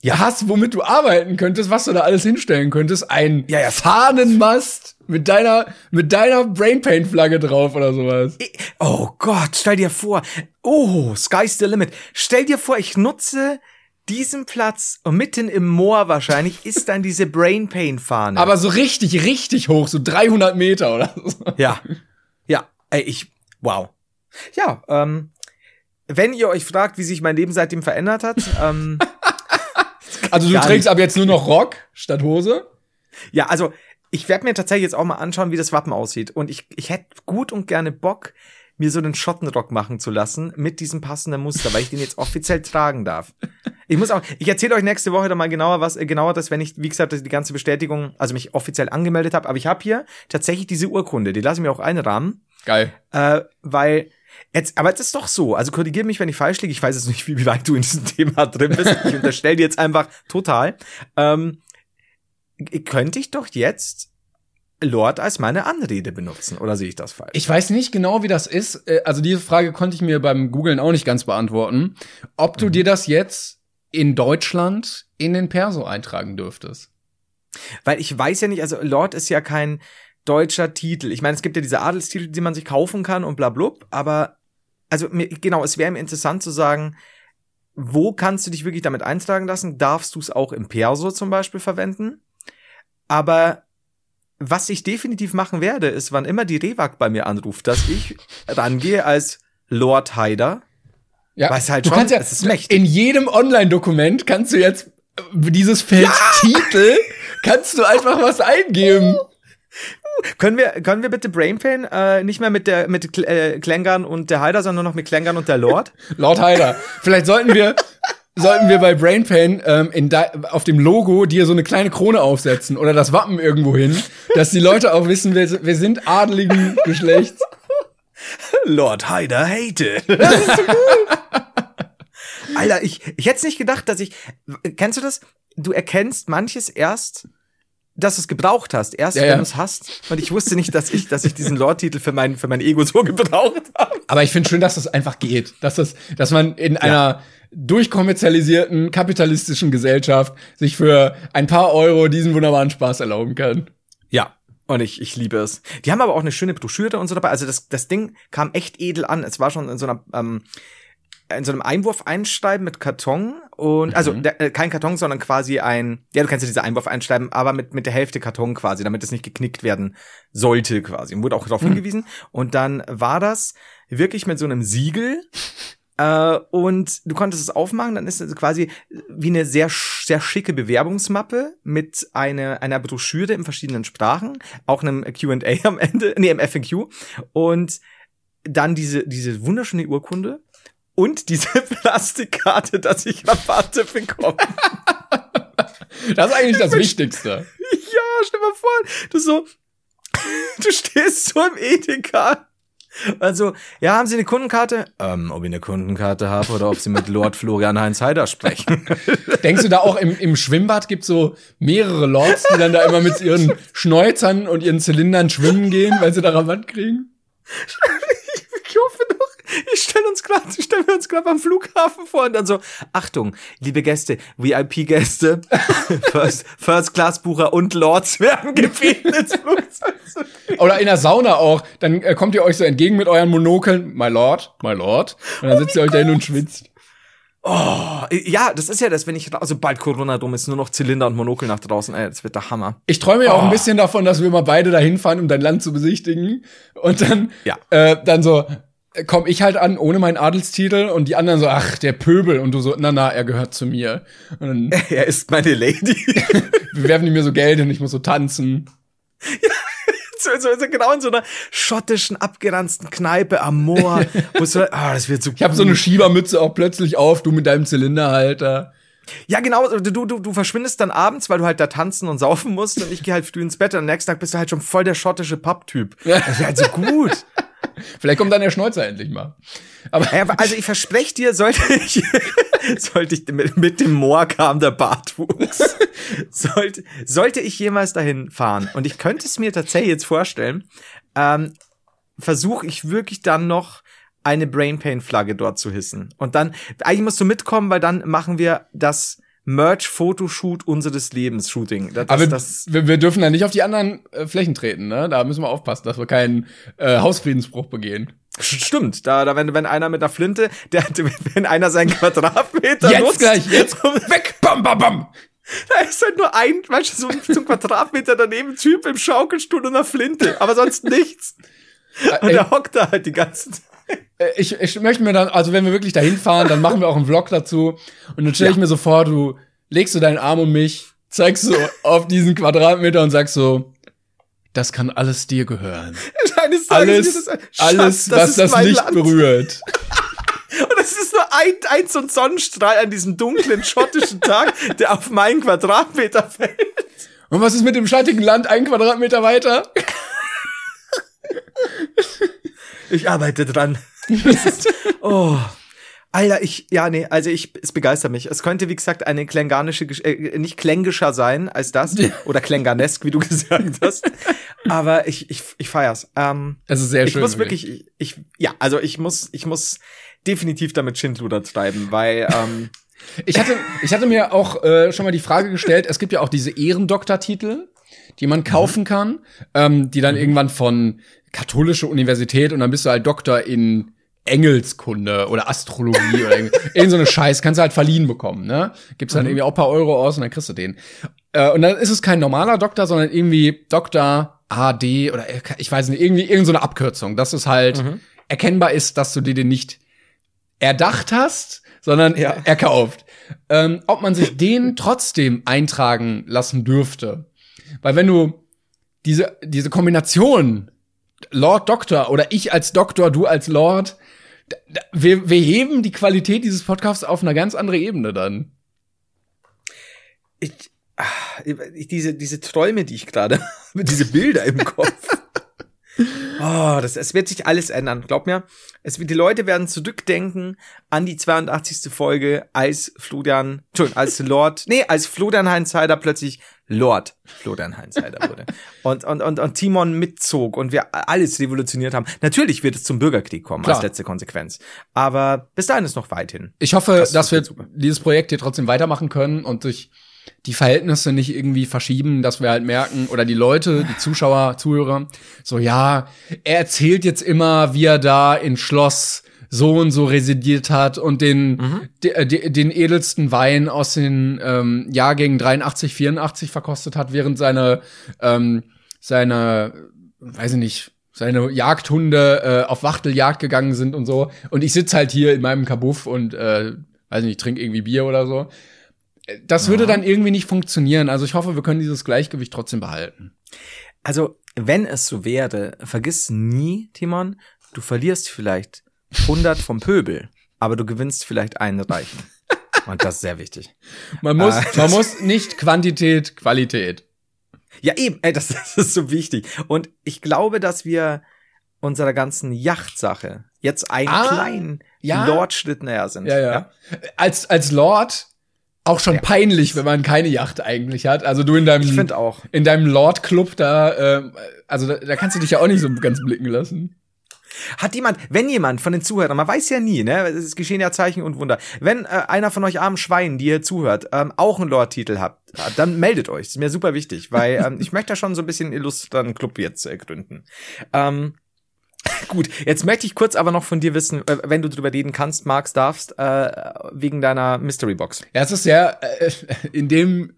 S1: ja. hast, womit du arbeiten könntest, was du da alles hinstellen könntest. Ein
S2: Ja, ja.
S1: Fahnenmast mit deiner, mit deiner Brainpaint-Flagge drauf oder sowas.
S2: Oh Gott, stell dir vor. Oh, sky's the limit. Stell dir vor, ich nutze diesen Platz und mitten im Moor wahrscheinlich ist dann diese Brain Pain Fahne.
S1: Aber so richtig, richtig hoch, so 300 Meter oder so.
S2: ja. Ja, ey, ich wow. Ja, ähm wenn ihr euch fragt, wie sich mein Leben seitdem verändert hat, ähm
S1: Also du trägst
S2: nicht.
S1: ab jetzt nur noch Rock statt Hose?
S2: Ja, also ich werde mir tatsächlich jetzt auch mal anschauen, wie das Wappen aussieht. Und ich, ich hätte gut und gerne Bock, mir so einen Schottenrock machen zu lassen mit diesem passenden Muster, weil ich den jetzt offiziell tragen darf. Ich muss auch, ich erzähle euch nächste Woche dann mal genauer was, äh, genauer das, wenn ich, wie gesagt, die ganze Bestätigung, also mich offiziell angemeldet habe. Aber ich habe hier tatsächlich diese Urkunde, die lasse ich mir auch einrahmen,
S1: Geil.
S2: äh, weil Jetzt, aber es ist doch so, also korrigiere mich, wenn ich falsch liege. Ich weiß jetzt nicht, wie, wie weit du in diesem Thema drin bist. Ich unterstelle dir jetzt einfach total. Ähm, könnte ich doch jetzt Lord als meine Anrede benutzen, oder sehe ich das falsch?
S1: Ich weiß nicht genau, wie das ist. Äh, Also diese Frage konnte ich mir beim Googlen auch nicht ganz beantworten. Ob
S2: Mhm.
S1: du dir das jetzt in Deutschland in den Perso eintragen dürftest.
S2: Weil ich weiß ja nicht, also Lord ist ja kein deutscher Titel. Ich meine, es gibt ja diese Adelstitel, die man sich kaufen kann und bla blub, aber also mir, genau, es wäre mir interessant zu sagen, wo kannst du dich wirklich damit eintragen lassen? Darfst du es auch im Perso zum Beispiel verwenden? Aber was ich definitiv machen werde, ist, wann immer die Rewag bei mir anruft, dass ich rangehe als Lord Haider.
S1: Ja,
S2: Weiß halt
S1: du
S2: schon,
S1: kannst ja
S2: es ist mächtig.
S1: in jedem Online-Dokument kannst du jetzt äh, dieses Feld Titel kannst du einfach was eingeben.
S2: Können wir, können wir bitte Brainpain äh, nicht mehr mit der mit äh, Klängern und der Haider, sondern nur noch mit Klängern und der Lord?
S1: Laut Heider. Vielleicht sollten wir sollten wir bei Brainpain ähm, in da, auf dem Logo dir so eine kleine Krone aufsetzen oder das Wappen irgendwo hin, dass die Leute auch wissen, wir, wir sind adeligen Geschlechts.
S2: Lord Haider hate. Alter, ich, ich hätte nicht gedacht, dass ich. Kennst du das? Du erkennst manches erst, dass du es gebraucht hast, erst
S1: Ja,
S2: wenn
S1: ja.
S2: du es hast. Und ich wusste nicht, dass ich, dass ich diesen Lord-Titel für mein, für mein Ego so gebraucht habe.
S1: Aber ich finde schön, dass das einfach geht, dass das, dass man in einer durchkommerzialisierten kapitalistischen Gesellschaft sich für ein paar Euro diesen wunderbaren Spaß erlauben kann.
S2: Ja. Und ich, ich liebe es. Die haben aber auch eine schöne Broschüre und so dabei. Also das, das Ding kam echt edel an. Es war schon in so einer, ähm, in so einem Einwurf-Einschreiben mit Karton und also der, äh, kein Karton, sondern quasi ein, ja, du kennst ja diese Einwurf-Einschreiben, aber mit mit der Hälfte Karton quasi, damit es nicht geknickt werden sollte quasi. Und wurde auch darauf hingewiesen. Und dann war das wirklich mit so einem Siegel äh, und du konntest es aufmachen, dann ist es quasi wie eine sehr sehr schicke Bewerbungsmappe mit einer einer Broschüre in verschiedenen Sprachen, auch einem Q&A am Ende, nee, im FAQ und dann diese diese wunderschöne Urkunde und diese Plastikkarte, dass ich Rabatte bekomme.
S1: Das ist eigentlich das Wichtigste.
S2: ja, stell mal vor, du so, du stehst so im Edeka. Also, ja, haben Sie eine Kundenkarte? Ähm, ob ich eine Kundenkarte habe oder ob Sie mit Lord Florian Heinz Heider sprechen.
S1: Denkst du da auch im, im Schwimmbad gibt so mehrere Lords, die dann da immer mit ihren Schnäuzern und ihren Zylindern schwimmen gehen, weil sie da Rabatt kriegen?
S2: Ich stelle uns gerade, stellen wir uns gerade am Flughafen vor und dann so, Achtung, liebe Gäste, VIP-Gäste, First, First Class Bucher und Lords werden gebeten ins Flugzeug zu fliegen.
S1: Oder in der Sauna auch. Dann äh, kommt ihr euch so entgegen mit euren Monokeln. My Lord, my Lord. Und dann sitzt ihr euch da hin und schwitzt.
S2: Oh, ja, das ist ja das, wenn ich, also bald Corona dumm ist, nur noch Zylinder und Monokel nach draußen, ey, das wird der Hammer.
S1: Ich träume ja auch
S2: Oh.
S1: ein bisschen davon, dass wir mal beide dahin fahren, um dein Land zu besichtigen. Und dann,
S2: Ja.
S1: äh, dann so, komme ich halt an ohne meinen Adelstitel und die anderen so, ach, der Pöbel. Und du so, na, na, er gehört zu mir. Und dann
S2: Er ist meine Lady.
S1: werfen die mir so Geld und ich muss so tanzen.
S2: so, so, so genau in so einer schottischen, abgeranzten Kneipe am Moor. wo so, ah, das wird so
S1: Ich habe so eine Schiebermütze auch plötzlich auf, du mit deinem Zylinderhalter.
S2: Ja, genau, du, du, du verschwindest dann abends, weil du halt da tanzen und saufen musst und ich gehe halt früh ins Bett und am nächsten Tag bist du halt schon voll der schottische Pub-Typ.
S1: Ja.
S2: Das wäre halt so gut.
S1: Vielleicht kommt dann der Schnäuzer endlich mal. Aber
S2: Ja, also ich verspreche dir, sollte ich, sollte ich mit, mit dem Moor kam der Bartwuchs. sollte, sollte ich jemals dahin fahren und ich könnte es mir tatsächlich jetzt vorstellen, ähm, versuche ich wirklich dann noch eine Brain Pain Flagge dort zu hissen. Und dann, eigentlich musst du mitkommen, weil dann machen wir das Merch-Fotoshoot unseres Lebens, Shooting. Das,
S1: Aber
S2: das,
S1: wir, wir dürfen da nicht auf die anderen äh, Flächen treten, ne? Da müssen wir aufpassen, dass wir keinen äh, Hausfriedensbruch begehen.
S2: stimmt. Da, da wenn, wenn einer mit einer Flinte, der, wenn einer seinen Quadratmeter
S1: Jetzt
S2: nutzt,
S1: gleich, jetzt weg, bam, bam, bam.
S2: Da ist halt nur ein, weißt du, so, ein- so ein Quadratmeter daneben, Typ im Schaukelstuhl und einer Flinte, aber sonst nichts. Und
S1: Äh,
S2: der hockt da halt die ganze Zeit.
S1: Äh, ich, ich möchte mir dann, also wenn wir wirklich dahin fahren, dann machen wir auch einen Vlog dazu. Und dann stelle ich
S2: Ja.
S1: mir so vor, du legst du deinen Arm um mich, zeigst so auf diesen Quadratmeter und sagst so, das kann alles dir gehören. Alles, alles,
S2: das
S1: was das
S2: mein
S1: Licht
S2: Land.
S1: berührt.
S2: Und es ist nur ein, ein so ein Sonnenstrahl an diesem dunklen schottischen Tag, der auf meinen Quadratmeter fällt.
S1: Und was ist mit dem schattigen Land ein Quadratmeter weiter?
S2: Ich arbeite dran. Ist, oh. Alter, ich, ja, nee, also ich, es begeistert mich. Es könnte, wie gesagt, eine klänganische, äh, nicht klängischer sein als das. Oder klänganesk, wie du gesagt hast. Aber ich, ich, ich feier's. Ähm,
S1: Es ist sehr
S2: ich
S1: schön.
S2: muss wirklich, ich, ich, ja, also ich muss, ich muss definitiv damit Schindluder treiben, weil, ähm,
S1: Ich hatte, ich hatte mir auch äh, schon mal die Frage gestellt, es gibt ja auch diese Ehrendoktortitel, die man kaufen kann, ähm, die dann irgendwann von katholische Universität und dann bist du halt Doktor in Engelskunde oder Astrologie oder irgend, irgend so eine Scheiß, kannst du halt verliehen bekommen, ne? Gibst dann irgendwie auch ein paar Euro aus und dann kriegst du den. Äh, und dann ist es kein normaler Doktor, sondern irgendwie Doktor AD oder ich weiß nicht, irgendwie irgend so eine Abkürzung, dass es halt erkennbar ist, dass du dir den nicht erdacht hast, sondern
S2: Ja.
S1: erkauft. Ähm, ob man sich den trotzdem eintragen lassen dürfte. Weil wenn du diese, diese Kombination Lord Doktor oder ich als Doktor, du als Lord, wir, wir heben die Qualität dieses Podcasts auf eine ganz andere Ebene dann.
S2: ich, ah, ich diese, diese Träume, die ich gerade habe, diese Bilder im Kopf. Oh, das, es wird sich alles ändern. Glaub mir, es wird, die Leute werden zurückdenken an die 82. Folge, als Florian, Entschuldigung, als Lord, nee, als Florian Heinzheider plötzlich Lord Florian Heinzheider wurde. Und, und, und, und Timon mitzog und wir alles revolutioniert haben. Natürlich wird es zum Bürgerkrieg kommen,
S1: Klar.
S2: als letzte Konsequenz. Aber bis dahin ist noch weit hin.
S1: Ich hoffe,
S2: Das
S1: dass wir
S2: super.
S1: dieses Projekt hier trotzdem weitermachen können und sich die Verhältnisse nicht irgendwie verschieben, dass wir halt merken, oder die Leute, die Zuschauer, Zuhörer, so, ja, er erzählt jetzt immer, wie er da in Schloss so und so residiert hat und den, de, de, den edelsten Wein aus den ähm, Jahrgängen 83, 84 verkostet hat, während seine, ähm, seine, weiß ich nicht, seine Jagdhunde äh, auf Wachteljagd gegangen sind und so. Und ich sitz halt hier in meinem Kabuff und, äh, weiß nicht, trinke irgendwie Bier oder so. Äh, Das würde dann irgendwie nicht funktionieren. Also ich hoffe, wir können dieses Gleichgewicht trotzdem behalten.
S2: Also, wenn es so wäre, vergiss nie, Timon, du verlierst vielleicht 100 vom Pöbel, aber du gewinnst vielleicht einen Reichen. Und das ist sehr wichtig.
S1: Man muss,
S2: Ah,
S1: man muss nicht Quantität, Qualität.
S2: Ja, eben, ey, das, das ist so wichtig. Und ich glaube, dass wir unserer ganzen Yachtsache jetzt einen
S1: Ah,
S2: kleinen
S1: ja.
S2: Lordschritt näher sind.
S1: Ja, ja. Als, als Lord auch schon
S2: Ja.
S1: peinlich, wenn man keine Yacht eigentlich hat. Also du in deinem,
S2: Ich finde auch.
S1: in deinem Lord-Club da, äh, also da, da kannst du dich ja auch nicht so ganz blicken lassen.
S2: Hat jemand, wenn jemand von den Zuhörern, man weiß ja nie, ne, es geschehen ja Zeichen und Wunder, wenn äh, einer von euch armen Schweinen, die ihr zuhört, ähm, auch einen Lord-Titel habt, dann meldet euch. Das ist mir super wichtig, weil ähm, ich möchte da schon so ein bisschen illustren Club jetzt äh, gründen. Ähm, gut, jetzt möchte ich kurz aber noch von dir wissen, äh, wenn du drüber reden kannst, magst, darfst, äh, wegen deiner Mystery Box.
S1: Ja, es ist sehr, äh, in dem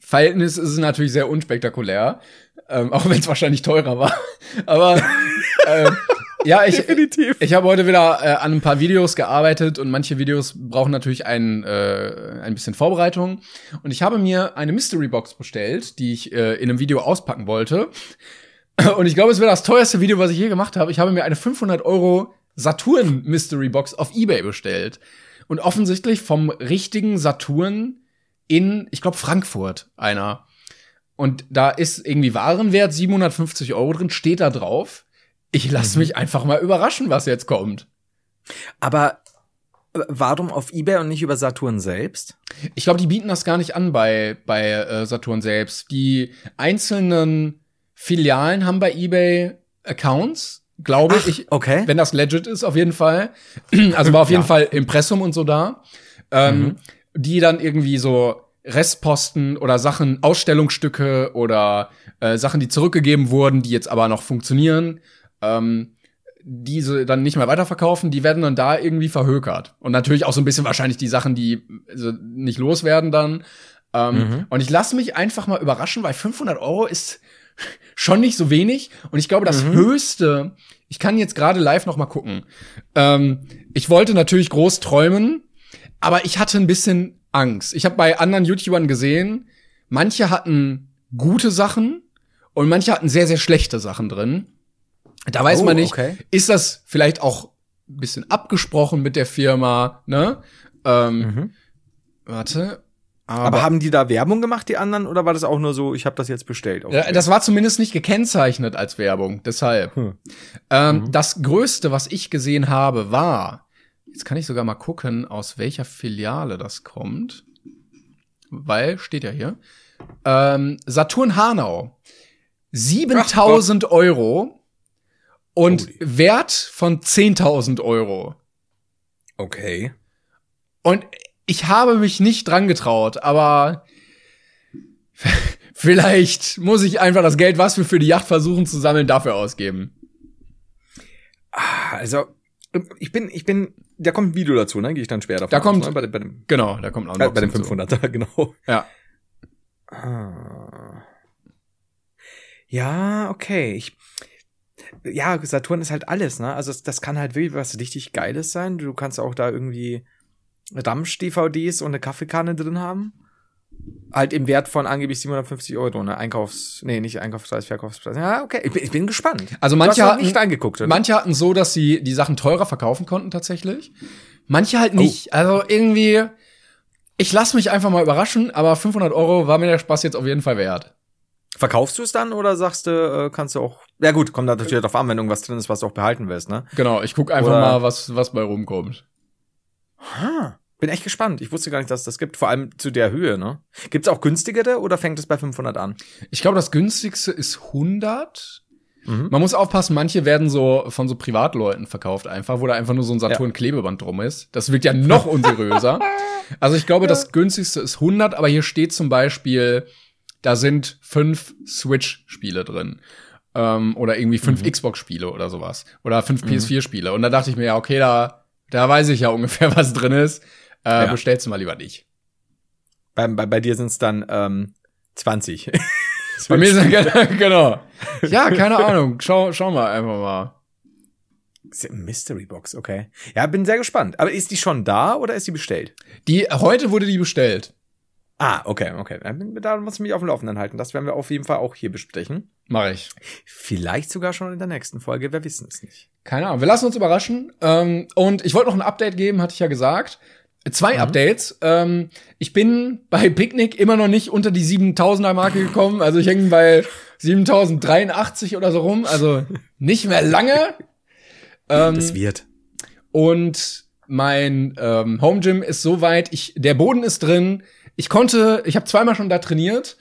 S1: Verhältnis ist es natürlich sehr unspektakulär, ähm, auch wenn es wahrscheinlich teurer war. Aber äh, ja, ich,
S2: Definitiv.
S1: ich habe heute wieder äh, an ein paar Videos gearbeitet und manche Videos brauchen natürlich ein, äh, ein bisschen Vorbereitung. Und ich habe mir eine Mystery Box bestellt, die ich äh, in einem Video auspacken wollte. Und ich glaube, es wäre das teuerste Video, was ich je gemacht habe. Ich habe mir eine 500 Euro Saturn Mystery Box auf eBay bestellt. Und offensichtlich vom richtigen Saturn in, ich glaube, Frankfurt einer. Und da ist irgendwie Warenwert 750 Euro drin, steht da drauf. Ich lasse mich einfach mal überraschen, was jetzt kommt.
S2: Aber äh, warum auf Ebay und nicht über Saturn selbst?
S1: Ich glaube, die bieten das gar nicht an bei, bei äh, Saturn selbst. Die einzelnen Filialen haben bei eBay Accounts, glaube
S2: Ach,
S1: ich.
S2: okay.
S1: Wenn das legit ist, auf jeden Fall. Also war auf jeden
S2: Ja.
S1: Fall Impressum und so da. Ähm, Die dann irgendwie so Restposten oder Sachen, Ausstellungsstücke oder äh, Sachen, die zurückgegeben wurden, die jetzt aber noch funktionieren, ähm, diese dann nicht mehr weiterverkaufen, die werden dann da irgendwie verhökert. Und natürlich auch so ein bisschen wahrscheinlich die Sachen, die also nicht loswerden dann. Ähm,
S2: Mhm.
S1: Und ich lasse mich einfach mal überraschen, weil 500 Euro ist schon nicht so wenig. Und ich glaube, das
S2: Mhm.
S1: Höchste, ich kann jetzt gerade live noch mal gucken. Ähm, ich wollte natürlich groß träumen, aber ich hatte ein bisschen Angst. Ich habe bei anderen YouTubern gesehen, manche hatten gute Sachen und manche hatten sehr, sehr schlechte Sachen drin. Da weiß
S2: Oh,
S1: man nicht,
S2: okay.
S1: ist das vielleicht auch ein bisschen abgesprochen mit der Firma, ne? Ähm,
S2: Mhm.
S1: Warte.
S2: Aber, haben die da Werbung gemacht, die anderen, oder war das auch nur so, ich habe das jetzt bestellt?
S1: Ja, das war zumindest nicht gekennzeichnet als Werbung, deshalb.
S2: Hm.
S1: Ähm, Das Größte, was ich gesehen habe, war, jetzt kann ich sogar mal gucken, aus welcher Filiale das kommt, weil, steht ja hier, ähm, Saturn Hanau. 7000 Euro und
S2: Holy.
S1: Wert von 10.000 Euro.
S2: okay.
S1: Und ich habe mich nicht dran getraut, aber vielleicht muss ich einfach das Geld, was wir für die Yacht versuchen zu sammeln, dafür ausgeben.
S2: Ah, Also, ich bin, ich bin, da kommt ein Video dazu, ne? Gehe ich dann später davon
S1: Da kommt-
S2: aus, ne? bei, bei dem,
S1: Genau, da kommt auch
S2: äh,
S1: noch
S2: bei dem
S1: zu.
S2: 500er, genau.
S1: Ja.
S2: Ah. Ja, okay. Ich, ja, Saturn ist halt alles, ne? Also das, das kann halt wirklich was richtig Geiles sein. Du kannst auch da irgendwie Ramsch-DVDs und eine Kaffeekanne drin haben. Halt im Wert von angeblich 750 Euro, ne? Einkaufs-, nee, nicht Einkaufspreis, Verkaufspreis. Ja, okay. Ich bin, ich bin gespannt.
S1: Also manche hatten,
S2: nicht reingeguckt, oder?
S1: manche hatten so, dass sie die Sachen teurer verkaufen konnten tatsächlich. Manche
S2: Oh.
S1: halt nicht. Also irgendwie, ich lasse mich einfach mal überraschen, aber 500 Euro war mir der Spaß jetzt auf jeden Fall wert.
S2: Verkaufst du es dann oder sagst du, äh, kannst du auch. Ja gut, kommt natürlich darauf an, wenn irgendwas drin ist, was du auch behalten willst, ne?
S1: Genau, ich guck einfach
S2: Oder-
S1: mal, was, was bei rumkommt.
S2: Ha. Bin echt gespannt. Ich wusste gar nicht, dass es das gibt. Vor allem zu der Höhe, ne? Gibt's auch günstigere oder fängt es bei 500 an?
S1: Ich glaube, das günstigste ist 100.
S2: Mhm.
S1: Man muss aufpassen, manche werden so von so Privatleuten verkauft einfach, wo da einfach nur so ein Saturn-Klebeband drum ist. Das wirkt ja noch unseriöser. Also ich glaube, das günstigste ist 100, aber hier steht zum Beispiel, da sind fünf Switch-Spiele drin. Ähm, oder irgendwie fünf
S2: Mhm.
S1: Xbox-Spiele oder sowas. Oder fünf PS4-Spiele. Und da dachte ich mir, ja, okay, da, da weiß ich ja ungefähr, was drin ist. Äh,
S2: Ja.
S1: Bestellst du mal lieber nicht.
S2: Bei, bei, bei dir sind's dann ähm, 20.
S1: Bei mir ist genau. Ja, keine Ahnung. Schau, schau mal einfach mal.
S2: Mystery Box, okay. Ja, bin sehr gespannt. Aber ist die schon da oder ist die bestellt?
S1: Die, heute wurde die bestellt.
S2: Ah, okay, okay. Da muss ich mich auf dem Laufenden halten. Das werden wir auf jeden Fall auch hier besprechen.
S1: Mache ich.
S2: Vielleicht sogar schon in der nächsten Folge. Wir wissen es nicht.
S1: Keine Ahnung. Wir lassen uns überraschen. Ähm, und ich wollte noch ein Update geben, hatte ich ja gesagt. Zwei
S2: Mhm.
S1: Updates. Ähm, ich bin bei Picknick immer noch nicht unter die 7000er Marke gekommen. Also ich hänge bei 7083 oder so rum. Also nicht mehr lange. Ähm,
S2: Das wird.
S1: und mein ähm, Home Gym ist soweit. Ich, der Boden ist drin. Ich konnte, ich habe zweimal schon da trainiert.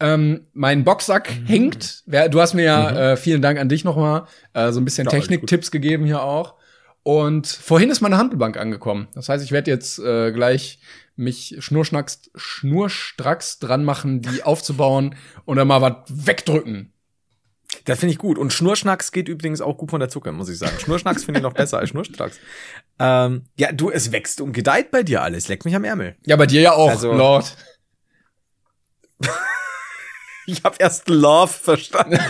S1: Ähm, mein Boxsack
S2: Mhm.
S1: hängt. Du hast mir ja, äh, vielen Dank an dich nochmal, äh, so ein bisschen
S2: Ja,
S1: Techniktipps gegeben hier auch. Und vorhin ist meine Handelbank angekommen. Das heißt, ich werde jetzt äh, gleich mich schnurschnacks, schnurstracks dran machen, die aufzubauen und dann mal was wegdrücken.
S2: Das finde ich gut. Und Schnurschnacks geht übrigens auch gut von der Zucker, muss ich sagen. Schnurschnacks finde ich noch besser als Schnurstracks. Ähm, ja, du, es wächst und gedeiht bei dir alles. Leck mich am Ärmel.
S1: Ja, bei dir ja auch,
S2: Also-
S1: Lord.
S2: Ich habe erst Love verstanden.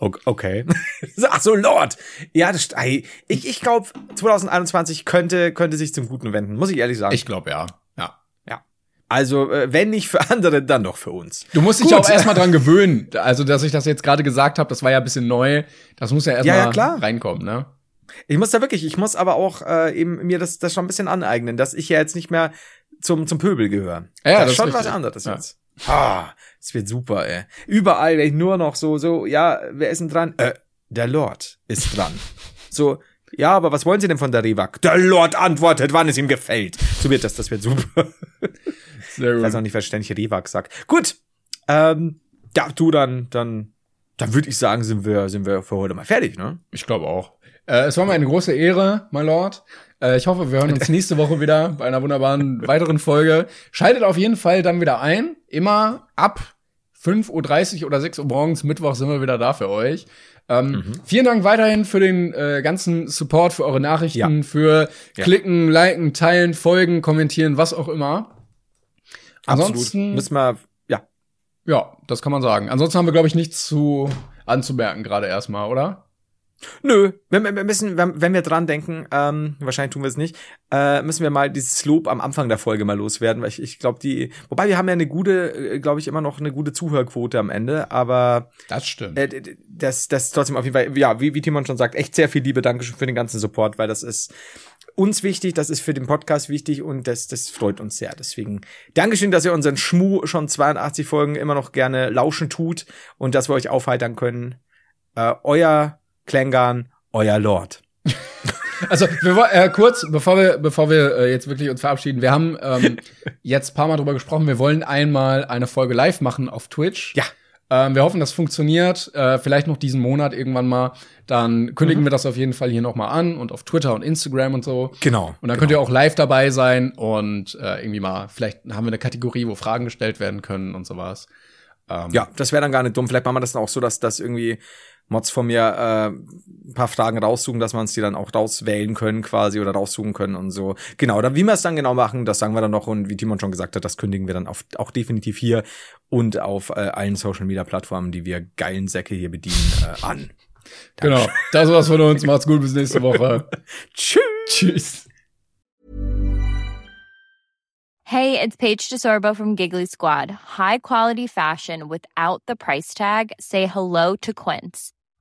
S2: Ok- okay. Ach so, Lord. Ja, das, ich, ich glaube, 2021 könnte, könnte sich zum Guten wenden, muss ich ehrlich sagen.
S1: Ich glaube ja. Ja.
S2: ja. Also, äh, wenn nicht für andere, dann doch für uns.
S1: Du musst dich
S2: Gut.
S1: auch erstmal dran gewöhnen. Also, dass ich das jetzt gerade gesagt habe, das war ja ein bisschen neu. Das muss ja erstmal
S2: Ja, ja, klar.
S1: reinkommen, ne?
S2: Ich muss da wirklich, ich muss aber auch äh, eben mir das, das schon ein bisschen aneignen, dass ich ja jetzt nicht mehr zum, zum Pöbel gehöre.
S1: Ja,
S2: das
S1: das
S2: ist schon
S1: ist
S2: was
S1: richtig.
S2: anderes
S1: Ja.
S2: jetzt. Ah, es wird super, ey. Überall ich nur noch so, so, ja, wer ist denn dran? Äh, der Lord ist dran. so, ja, aber was wollen Sie denn von der Rewak? Der Lord antwortet, wann es ihm gefällt. So wird das, das wird super.
S1: Sehr
S2: Ich weiß auch nicht, was ständig Rewak sagt. Gut, ähm, ja, du dann, dann, dann würde ich sagen, sind wir, sind wir für heute mal fertig, ne?
S1: Ich glaube auch. Äh, es war mir eine große Ehre, my Lord. Äh, ich hoffe, wir hören uns nächste Woche wieder bei einer wunderbaren weiteren Folge. Schaltet auf jeden Fall dann wieder ein. Immer ab 5.30 Uhr oder 6 Uhr morgens, Mittwoch sind wir wieder da für euch. Ähm, mhm. Vielen Dank weiterhin für den äh, ganzen Support, für eure Nachrichten, ja. für ja. Klicken, Liken, Teilen, Folgen, Kommentieren, was auch immer.
S2: Ansonsten Absolut. müssen wir, ja.
S1: Ja, das kann man sagen. Ansonsten haben wir, glaube ich, nichts zu anzumerken gerade erstmal, oder?
S2: Nö, wir, wir müssen, wenn wir dran denken, ähm, wahrscheinlich tun wir es nicht, äh, müssen wir mal dieses Lob am Anfang der Folge mal loswerden, weil ich, ich glaube, die, wobei wir haben ja eine gute, äh, glaube ich, immer noch eine gute Zuhörquote am Ende, aber
S1: das stimmt.
S2: Äh, das, das trotzdem auf jeden Fall, ja, wie, wie Timon schon sagt, echt sehr viel Liebe, Dankeschön für den ganzen Support, weil das ist uns wichtig, das ist für den Podcast wichtig und das, das freut uns sehr. Deswegen Dankeschön, dass ihr unseren Schmu schon 82 Folgen immer noch gerne lauschen tut und dass wir euch aufheitern können. Äh, euer Klängern, euer Lord.
S1: Also wir, äh, kurz, bevor wir, bevor wir äh, jetzt wirklich uns verabschieden, wir haben ähm, jetzt paar Mal drüber gesprochen, wir wollen einmal eine Folge live machen auf Twitch.
S2: Ja.
S1: Ähm, wir hoffen, das funktioniert. Äh, vielleicht noch diesen Monat irgendwann mal. Dann kündigen mhm. wir das auf jeden Fall hier noch mal an und auf Twitter und Instagram und so.
S2: Genau.
S1: Und dann
S2: genau.
S1: könnt ihr auch live dabei sein und äh, irgendwie mal, vielleicht haben wir eine Kategorie, wo Fragen gestellt werden können und sowas.
S2: Ähm, ja, das wäre dann gar nicht dumm. Vielleicht machen wir das dann auch so, dass das irgendwie Mods von mir äh, ein paar Fragen raussuchen, dass wir uns die dann auch rauswählen können quasi oder raussuchen können und so. Genau, dann wie wir es dann genau machen, das sagen wir dann noch und wie Timon schon gesagt hat, das kündigen wir dann auf, auch definitiv hier und auf äh, allen Social Media Plattformen, die wir geilen Säcke hier bedienen, äh, an.
S1: Genau, das war's von uns. Macht's gut, bis nächste Woche.
S2: Tschüss.
S1: Tschüss.
S4: Hey, it's Paige DeSorbo from Giggly Squad. High quality fashion without the price tag. Say hello to Quince.